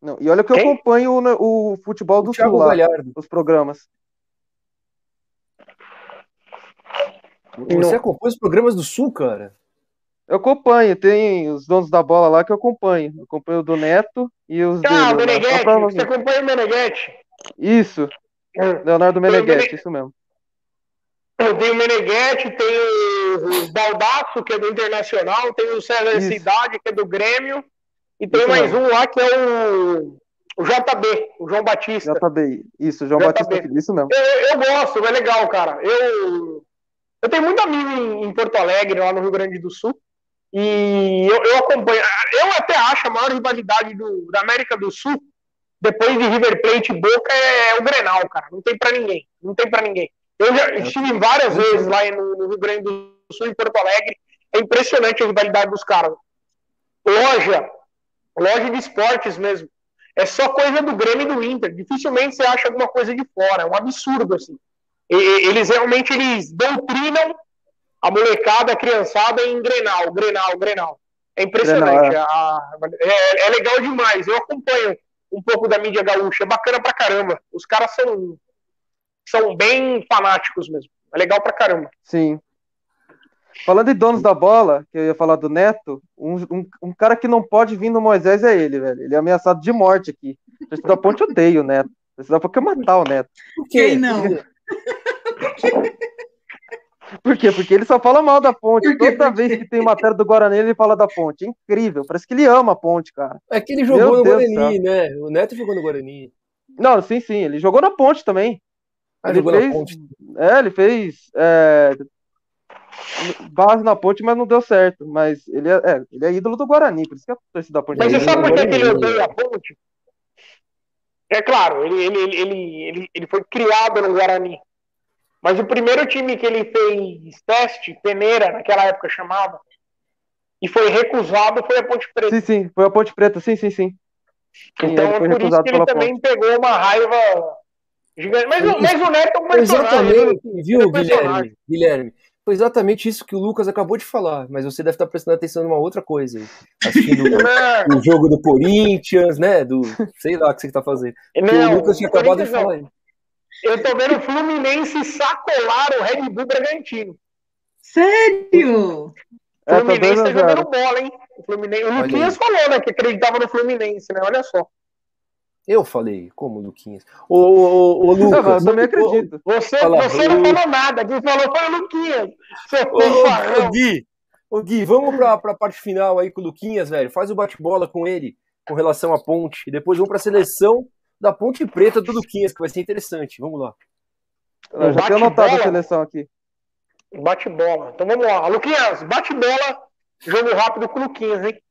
Não, e olha que eu Quem? acompanho o, o futebol do o Sul lá, Galhardo. os programas. Você Não. acompanha os programas do Sul, cara? Eu acompanho, tem os donos da bola lá que eu acompanho. Eu acompanho o do Neto e os Ah, o Meneghetti, você acompanha o Meneghetti? Isso, hum. Leonardo Meneghetti, isso mesmo. Eu tenho o Meneghetti, tem o Baldasso, que é do Internacional, tem o César Isso. Cidade, que é do Grêmio, e tem isso mais mesmo. um lá que é o, o JB, o João Batista. JB, isso, João JB. Batista, isso mesmo. Eu, eu, gosto, é legal, cara. Eu, eu tenho muito amigo em, em, Porto Alegre, lá no Rio Grande do Sul, e eu, eu acompanho. Eu até acho a maior rivalidade do, da América do Sul, depois de River Plate e Boca, é, é o Grenal, cara. Não tem para ninguém. Não tem para ninguém. Eu já estive várias vezes lá no, no Rio Grande do Sul, em Porto Alegre. É impressionante a rivalidade dos caras. Loja, loja de esportes mesmo. É só coisa do Grêmio e do Inter. Dificilmente você acha alguma coisa de fora. É um absurdo, assim. E, eles realmente eles doutrinam a molecada, a criançada em Grenal, Grenal, Grenal. É impressionante. Grenal, é. É, é legal demais. Eu acompanho um pouco da mídia gaúcha. É bacana pra caramba. Os caras são são bem fanáticos mesmo. É legal pra caramba. Sim. Falando de donos da bola, que eu ia falar do Neto, um, um, um cara que não pode vir no Moisés é ele, velho. Ele é ameaçado de morte aqui. O da Ponte odeia o Neto. Precisa porque matar o Neto. Por quê? não? <laughs> Por quê? Porque ele só fala mal da ponte. Toda vez que tem matéria do Guarani, ele fala da ponte. É incrível. Parece que ele ama a ponte, cara. É que ele jogou Meu no Deus Guarani, né? O Neto jogou no Guarani. Não, sim, sim. Ele jogou na ponte também. Ele fez, é, ele fez é, base na ponte, mas não deu certo. Mas ele é, é, ele é ídolo do Guarani, por isso que a torcida da ponte. Mas você sabe por que ele odeia a ponte? É claro, ele, ele, ele, ele, ele foi criado no Guarani. Mas o primeiro time que ele fez teste, Peneira, naquela época chamava, e foi recusado foi a Ponte Preta. Sim, sim, foi a Ponte Preta, sim, sim, sim. Então é por isso que ele também ponte. pegou uma raiva Gigante. Mas, mas o Neto é um personagem. Exatamente, viu, é um Guilherme? Guilherme. Foi exatamente isso que o Lucas acabou de falar, mas você deve estar prestando atenção numa outra coisa. Assistindo <laughs> o, o jogo do Corinthians, né? Do sei lá o que você está fazendo. Não, o Lucas tinha acabado de falar. Eu tô vendo o Fluminense sacolar o Red Bull Bragantino. Sério? O é, Fluminense tá jogando bola, hein? O, Fluminense... o Luquinhas falou, né? Que acreditava no Fluminense, né? Olha só. Eu falei, como Luquinhas? Ô, ô, ô Lucas. Não, eu também acredito. Você, Fala, você não falou nada, quem falou foi o Luquinhas. Ô, ô, Gui, ô, Gui, vamos pra, pra parte final aí com o Luquinhas, velho. Faz o bate-bola com ele com relação à ponte. E depois vamos pra seleção da Ponte Preta do Luquinhas, que vai ser interessante. Vamos lá. Eu já tenho anotado a seleção aqui. Bate-bola. Então vamos lá. Luquinhas, bate-bola. Jogo rápido com o Luquinhas, hein?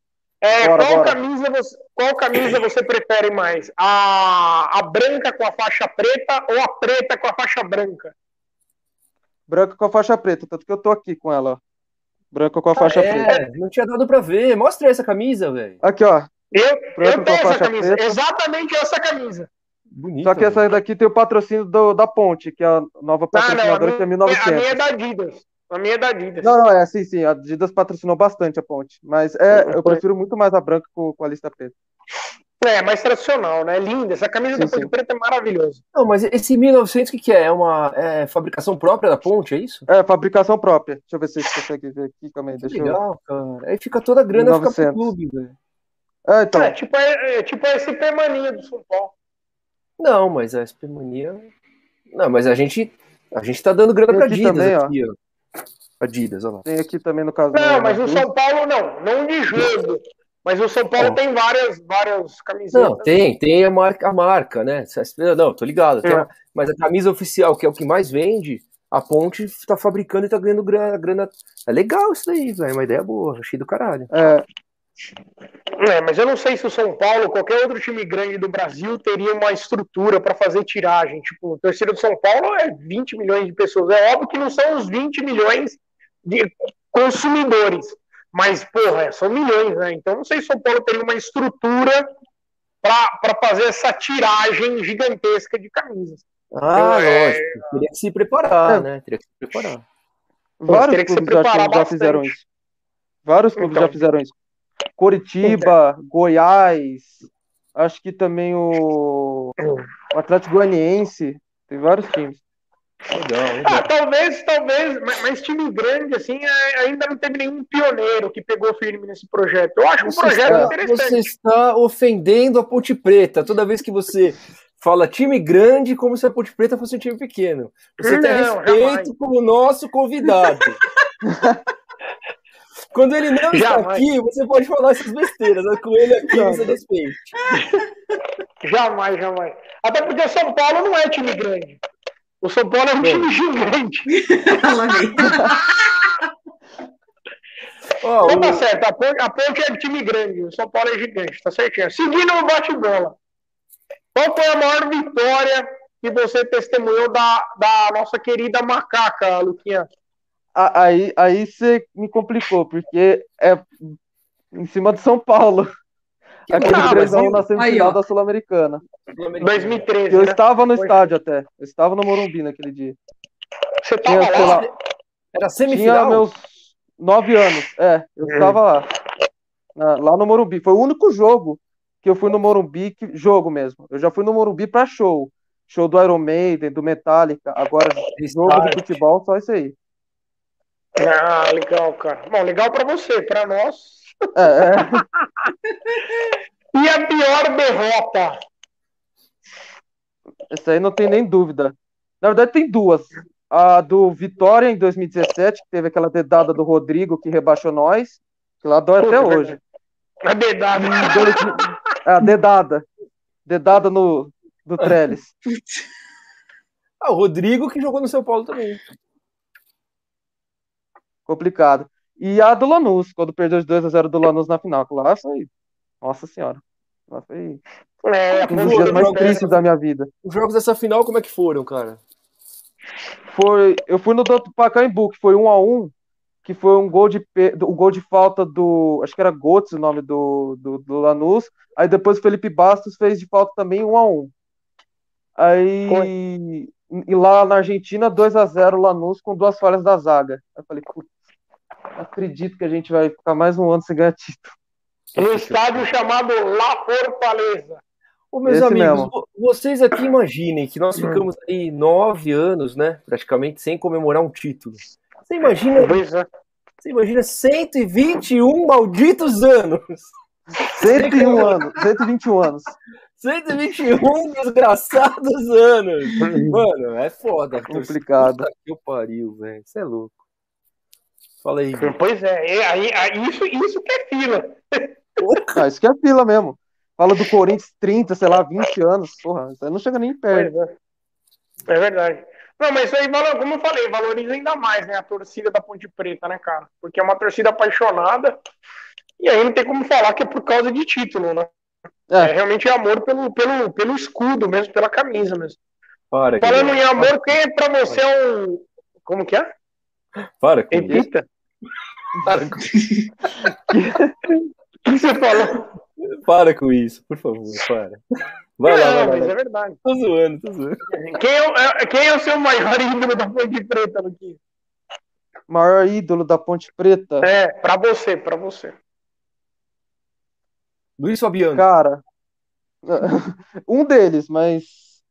É, bora, qual, bora. Camisa você, qual camisa você prefere mais? A, a branca com a faixa preta ou a preta com a faixa branca? Branca com a faixa preta, tanto que eu tô aqui com ela. Branca com a faixa ah, é, preta. Não tinha dado pra ver. Mostra essa camisa, velho. Aqui, ó. Eu, eu tenho essa camisa. Preta. Exatamente essa camisa. Bonita, Só que essa daqui tem o patrocínio do, da Ponte, que é a nova patrocinadora, ah, não, a minha, que é 1900. A minha é da Adidas. A minha é da Adidas. Não, não, é sim, sim. A Adidas patrocinou bastante a ponte. Mas é, eu prefiro muito mais a branca com, com a lista preta. É, mais tradicional, né? Linda. Essa camisa sim, da Ponte sim. Preta é maravilhosa. Não, mas esse 1900 o que, que é? É uma é fabricação própria da ponte, é isso? É, fabricação própria. Deixa eu ver se você consegue ver aqui também. Que Deixa legal, eu... cara. Aí fica toda a grana 1900. fica pro clube, velho. É, então. é, tipo, é, é, tipo a SP Mania do São Paulo. Não, mas a SP Mania... Não, mas a gente, a gente tá dando grana pra Adidas também, aqui, ó. ó. Adidas, olha lá. Tem aqui também no caso. Não, mas o São Paulo não, não de jogo. Mas o São Paulo tem várias, várias camisetas. Não, tem, tem a marca, a marca né? Não, tô ligado. É. Uma, mas a camisa oficial, que é o que mais vende, a Ponte tá fabricando e tá ganhando grana. grana. É legal isso daí, velho. É uma ideia boa, achei do caralho. É. É, mas eu não sei se o São Paulo, qualquer outro time grande do Brasil, teria uma estrutura para fazer tiragem. Tipo, o torcida do São Paulo é 20 milhões de pessoas. É óbvio que não são os 20 milhões de consumidores. Mas, porra, são milhões, né? Então não sei se o São Paulo teria uma estrutura para fazer essa tiragem gigantesca de camisas. Ah, então, é... lógico. Teria que se preparar, é. né? Teria que se preparar. Vários teria que se preparar já, já fizeram isso. Vários clubes então, já fizeram isso. Coritiba, Goiás, acho que também o, o Atlético Goianiense, tem vários times. Legal, legal. Ah, talvez, talvez, mas, mas, time grande, assim, é, ainda não teve nenhum pioneiro que pegou firme nesse projeto. Eu acho você um projeto está, interessante. Você está ofendendo a Ponte Preta toda vez que você fala time grande como se a Ponte Preta fosse um time pequeno. Você não, tem respeito com o nosso convidado. <laughs> Quando ele não está aqui, você pode falar essas besteiras, mas com ele aqui você respeita. Jamais, jamais. Até porque São Paulo não é time grande. O São Paulo é um time gigante. oh, <laughs> então tá o... certo, a ponte, a ponte é time grande, o São Paulo é gigante, tá certinho. Seguindo o bate-bola, qual foi a maior vitória que você testemunhou da, da nossa querida macaca, Luquinha? Aí, aí você me complicou, porque é em cima do São Paulo. <laughs> Aquele 3x1 na semifinal da Sul-Americana. 2013. Eu né? estava no estádio até. Eu estava no Morumbi naquele dia. Você estava lá? lá? Era semifinal? Tinha meus nove anos. É, eu hum. estava lá. Lá no Morumbi. Foi o único jogo que eu fui no Morumbi, que, jogo mesmo. Eu já fui no Morumbi para show. Show do Iron Maiden, do Metallica. Agora, jogo de futebol, só isso aí. Ah, legal, cara. Bom, legal para você, para nós. É, é. <laughs> e a pior derrota? Essa aí não tem nem dúvida. Na verdade, tem duas. A do Vitória em 2017, que teve aquela dedada do Rodrigo que rebaixou nós, que lá dói Puta, até hoje. A dedada. É, a dedada. Dedada no, do Trellis. <laughs> Ah, o Rodrigo que jogou no São Paulo também complicado. E a do Lanús, quando perdeu os 2 a 0 do Lanús na final. Lá foi. Nossa senhora. Lá foi. É, um dos dias mais tristes da minha vida. Os jogos dessa final, como é que foram, cara? Foi. Eu fui no do Pacaembu, que foi 1 a 1 que foi um gol de, o gol de falta do. Acho que era Gotes o nome do, do, do Lanús. Aí depois o Felipe Bastos fez de falta também 1 a 1 Aí. Foi. E lá na Argentina, 2 a 0 Lanús com duas falhas da zaga. Eu falei, putz, acredito que a gente vai ficar mais um ano sem ganhar título. No estádio chamado La Fortaleza. Ô, meus Esse amigos, mesmo. vocês aqui imaginem que nós hum. ficamos aí nove anos, né, praticamente, sem comemorar um título. Você imagina. É. Você imagina 121 malditos anos. 101 anos, 121 anos. 121 desgraçados anos. Mano, é foda. Complicado. Puta que pariu, velho. Você é louco. Fala aí. Pois é, é, aí, aí, isso, isso que é fila. Ah, isso que é fila mesmo. Fala do Corinthians 30, sei lá, 20 anos. Porra, isso aí não chega nem perto. É. É verdade. Não, mas isso aí, como eu falei, valoriza ainda mais, né, a torcida da Ponte Preta, né, cara? Porque é uma torcida apaixonada e aí não tem como falar que é por causa de título, né? É, É, realmente é amor pelo, pelo, pelo escudo mesmo, pela camisa mesmo. Para, Falando em amor, quem é pra você é um... Como que é? Para com isso. Repita. Para com, O <laughs> que você falou? para com isso, por favor, para. Vai lá, não, vai lá. mas vai é lá. verdade. Tô zoando, tô zoando. Quem é, o- é- quem é o seu maior ídolo da Ponte Preta, Luquinhas? maior ídolo da Ponte Preta. É, pra você, pra você. Luiz Fabiano. Cara, <laughs> um deles, mas.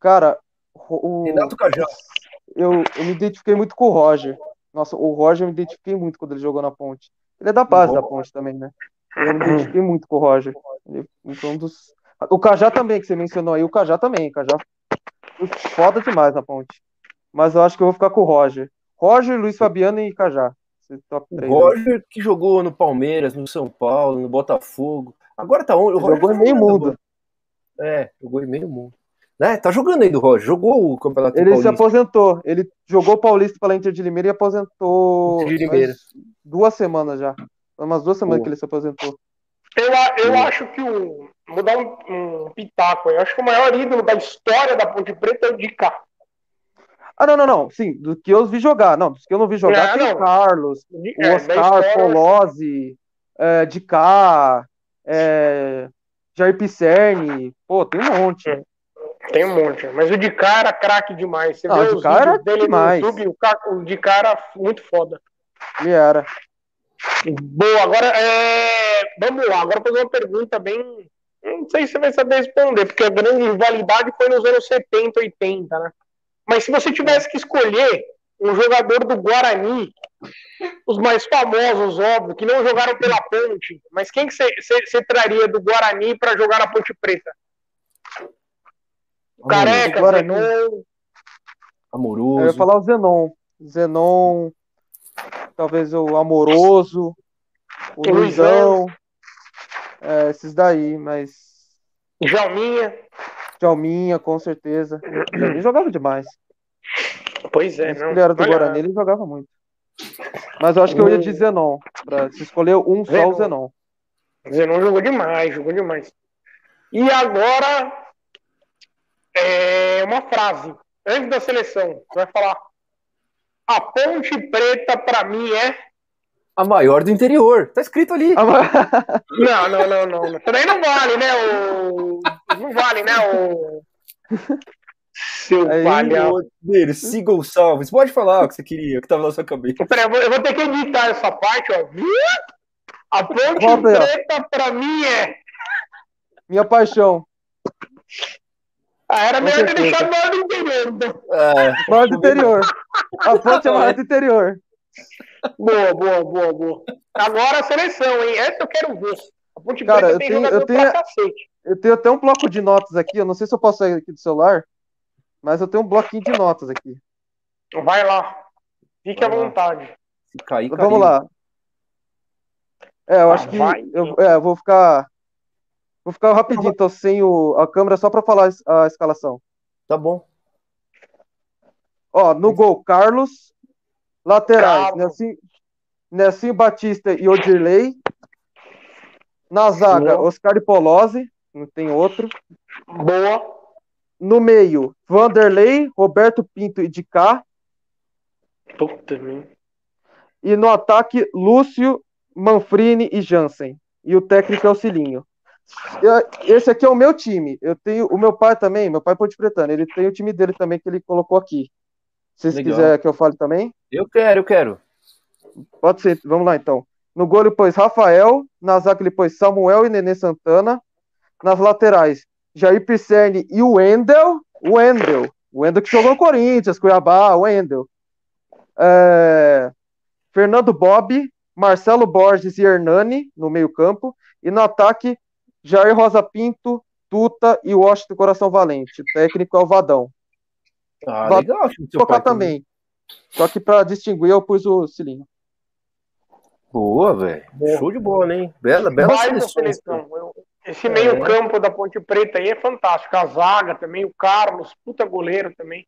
Cara, o, Renato Cajá. eu, eu me identifiquei muito com o Roger. Nossa, o Roger eu me identifiquei muito quando ele jogou na Ponte. Ele é da base da Ponte também, né? Eu me identifiquei muito com o Roger. Ele foi um dos. O Cajá também, que você mencionou aí, o Cajá também. O Cajá foi foda demais na Ponte. Mas eu acho que eu vou ficar com o Roger. Roger, Luiz Fabiano e Cajá. Top O 3. Roger que jogou no Palmeiras, no São Paulo, no Botafogo. Agora tá onde? O Roger Jogou em tá meio mundo. É, jogou em meio mundo. Né? Tá jogando ainda o Roger. Jogou o Campeonato Ele se Paulista. aposentou. Ele jogou Paulista pela Inter de Limeira e aposentou. Inter de Limeira. duas semanas já. Umas duas semanas Pô. que ele se aposentou. Eu, eu acho que o. Vou dar um, um pitaco aí. Eu acho que o maior ídolo da história da Ponte Preta é o Dicá. Ah, não, não, não. Sim, do que eu vi jogar. Não, dos que eu não vi jogar, Não, tem não. o Carlos, O é, Oscar, história- Polozzi, é, de Cá, é, Jair Pisserni. Pô, tem um monte. Tem um monte. Mas o Dicá era craque demais. Você Não, vê o Dicá era vídeos dele demais. no YouTube, o, o Dicá era muito foda. Ele era. Boa, agora é... vamos lá. Agora fazer uma pergunta bem. Não sei se você vai saber responder, porque a grande rivalidade foi nos anos 70, 80, né? Mas se você tivesse que escolher um jogador do Guarani, os mais famosos, óbvio, que não jogaram pela Ponte, mas quem que você, traria do Guarani para jogar na Ponte Preta? do Careca, Guarani. Zenon, Eu ia Amoroso. falar o Zenon. Zenon, talvez o Amoroso, o O Luizão. É, esses daí, mas. Jalminha. Djalminha, com certeza. Ele <clears throat> jogava demais. Pois é, não. ele era do Olha, Guarani, ele jogava muito. Mas eu acho que eu ia de Zenon. Pra, se escolher um só, o Zenon. Zenon jogou demais, jogou demais. E agora, é uma frase. Antes da seleção, você vai falar. A Ponte Preta, pra mim, é. A maior do interior. Tá escrito ali. Mas- <laughs> Não, não, não, não. não. Também não vale, né? O... Não vale, né? O. Seu Aí, palhaço. Salve. Você pode falar o que você queria, o que tava na sua cabeça. Peraí, eu vou, eu vou ter que editar essa parte, ó. A Ponte Volta. Preta, pra mim, é. Minha paixão. Ah, era melhor ter certeza. deixado maior do interior, então. É, do interior. A ponte é maior do interior. Boa, boa, boa, boa. Agora a seleção, hein? Essa eu quero ver. A Ponte Cara, Preta eu tem tenho- jogador tenho- pra cacete. Eu tenho até um bloco de notas aqui. Eu não sei se eu posso sair aqui do celular, mas eu tenho um bloquinho de notas aqui. Vai lá. Fique à Vai lá. vontade. se cair, Então. Vamos lá. É, eu Ah, acho que vai. eu, é, eu vou ficar vou ficar rapidinho, tô sem o, a câmera só pra falar a escalação. Tá bom. Ó, no gol, Carlos. Laterais. Nelson, Nelson Batista e Odirley. Na zaga, Boa. Oscar e Polozzi, não tem outro. Boa. No meio, Vanderlei, Roberto Pinto e Dicá. Puta merda. E no ataque, Lúcio, Manfrini e Jansen. E o técnico é o Cilinho. Eu- Esse aqui é o meu time. Eu tenho o meu pai também, meu pai é Ponte Pretano. Ele tem o time dele também que ele colocou aqui. Se vocês quiserem que eu fale também, Eu quero, eu quero. pode ser. Vamos lá então. No gol ele pôs Rafael, na zaga ele pôs Samuel e Nenê Santana. Nas laterais, Jair Pisserni e o Wendel. O Wendel. O Wendel que jogou no Corinthians, Cuiabá, o Wendel. é, Fernando Bob, Marcelo Borges e Hernani no meio-campo. E no ataque, Jair Rosa Pinto, Tuta e Washington Coração Valente. O técnico é o Vadão. Ah, legal. Tocar também. Só que para distinguir, eu pus o Cilinho. Boa, velho. Show de bola, hein? Bela, bela seleção. Esse é. meio-campo da Ponte Preta aí é fantástico. A zaga também, o Carlos, puta goleiro também.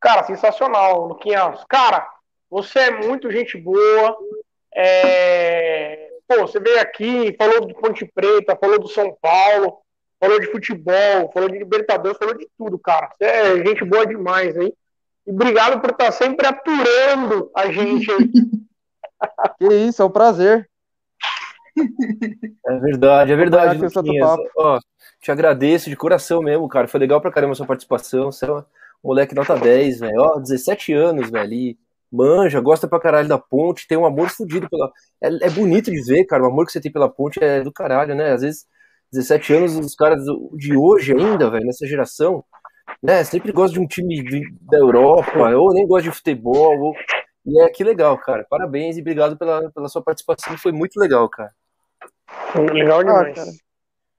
Cara, sensacional, Luquinhas. Cara, você é muito gente boa. É... Pô, você veio aqui, falou do Ponte Preta, falou do São Paulo, falou de futebol, falou de Libertadores, falou de tudo, cara. Você é gente boa demais aí. E obrigado por estar sempre aturando a gente aí. <laughs> que isso, é um prazer. É verdade, é verdade. Ó, te agradeço de coração mesmo, cara. Foi legal pra caramba a sua participação. Você é um moleque nota 10, velho. Ó, 17 anos, velho. E manja, gosta pra caralho da ponte, tem um amor fodido pela. É, é, bonito de ver, cara. O amor que você tem pela ponte é do caralho, né? Às vezes, 17 anos, os caras de hoje ainda, velho, nessa geração, né? Sempre gosta de um time da Europa, ou nem gosta de futebol. Ou... E é que legal, cara. Parabéns e obrigado pela, pela sua participação. Foi muito legal, cara. Legal ah, demais. Ah,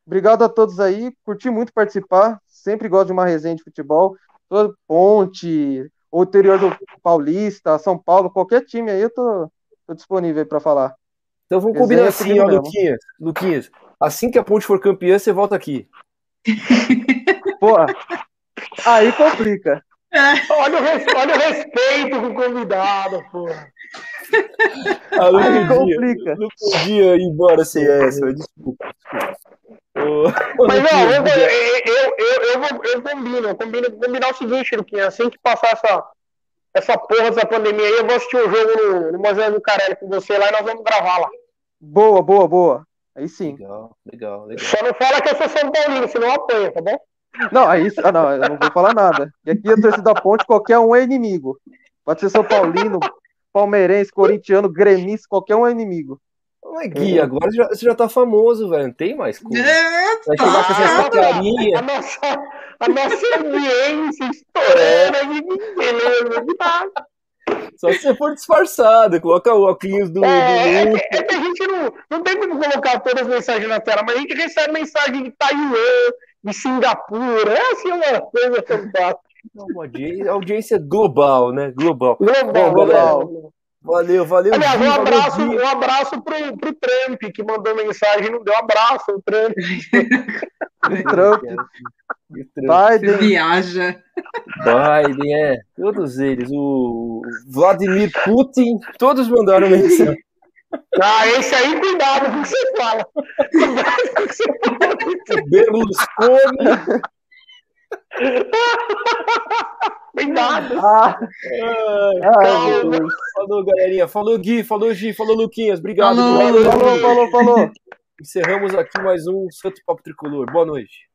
Obrigado a todos aí. Curti muito participar. Sempre gosto de uma resenha de futebol. Toda ponte, ou interior do Paulista, São Paulo, qualquer time aí, eu tô, tô disponível para falar. Então vamos combinar assim, ó, Luquinhas. Luquinhas, assim que a ponte for campeã, você volta aqui. <laughs> Pô, aí complica. <laughs> Olha o, olha o respeito com o convidado, porra. Ah, não, Aí podia, complica. não podia ir embora sem essa, desculpa. desculpa. Oh, Mas não, eu, eu, eu, eu, vou, eu combino, eu combino combinar o seguinte, Luquinha, assim que passar essa, essa porra dessa pandemia aí, eu vou assistir o um jogo no, no Museu do Carelli com você lá e nós vamos gravar lá. Boa, boa, boa. Aí sim. Legal, legal, legal. Só não fala que eu sou São Paulino, senão apanha, tá bom? Não, aí, ah, não, eu não vou falar nada. E aqui a torcida da ponte, qualquer um é inimigo. Pode ser São Paulino, palmeirense, corintiano, gremista, qualquer um é inimigo. É Gui, agora você já, você já tá famoso, velho. Não tem mais como. É, Vai chegar com essa carinha. A nossa, a nossa audiência estourando aqui, beleza, tá. Só se você for disfarçado, coloca o óculos do. É, do... É, é, que a gente não, não tem como colocar todas as mensagens na tela, mas a gente recebe mensagem de Taiwan, de Singapura. É assim uma coisa fantástica. Uma audiência, audiência global, né? Global. Global, Bom, global. Valeu, valeu. Aliás, um abraço, um abraço pro, pro Trump, que mandou mensagem não deu um abraço, o Trump. <laughs> <laughs> Trump. Biden. Viaja. Biden, é. Todos eles. O Vladimir Putin, todos mandaram mensagem. <laughs> Ah, esse aí, cuidado com o que você fala. Cuidado com o que você fala. Berlusconi. <laughs> Cuidado! Ah. Ai, falou, galerinha. Falou, Gui. Falou, Gi. Falou, Luquinhas. Obrigado. Falou, falou, falou, falou. Encerramos aqui mais um Santo Papo Tricolor. Boa noite.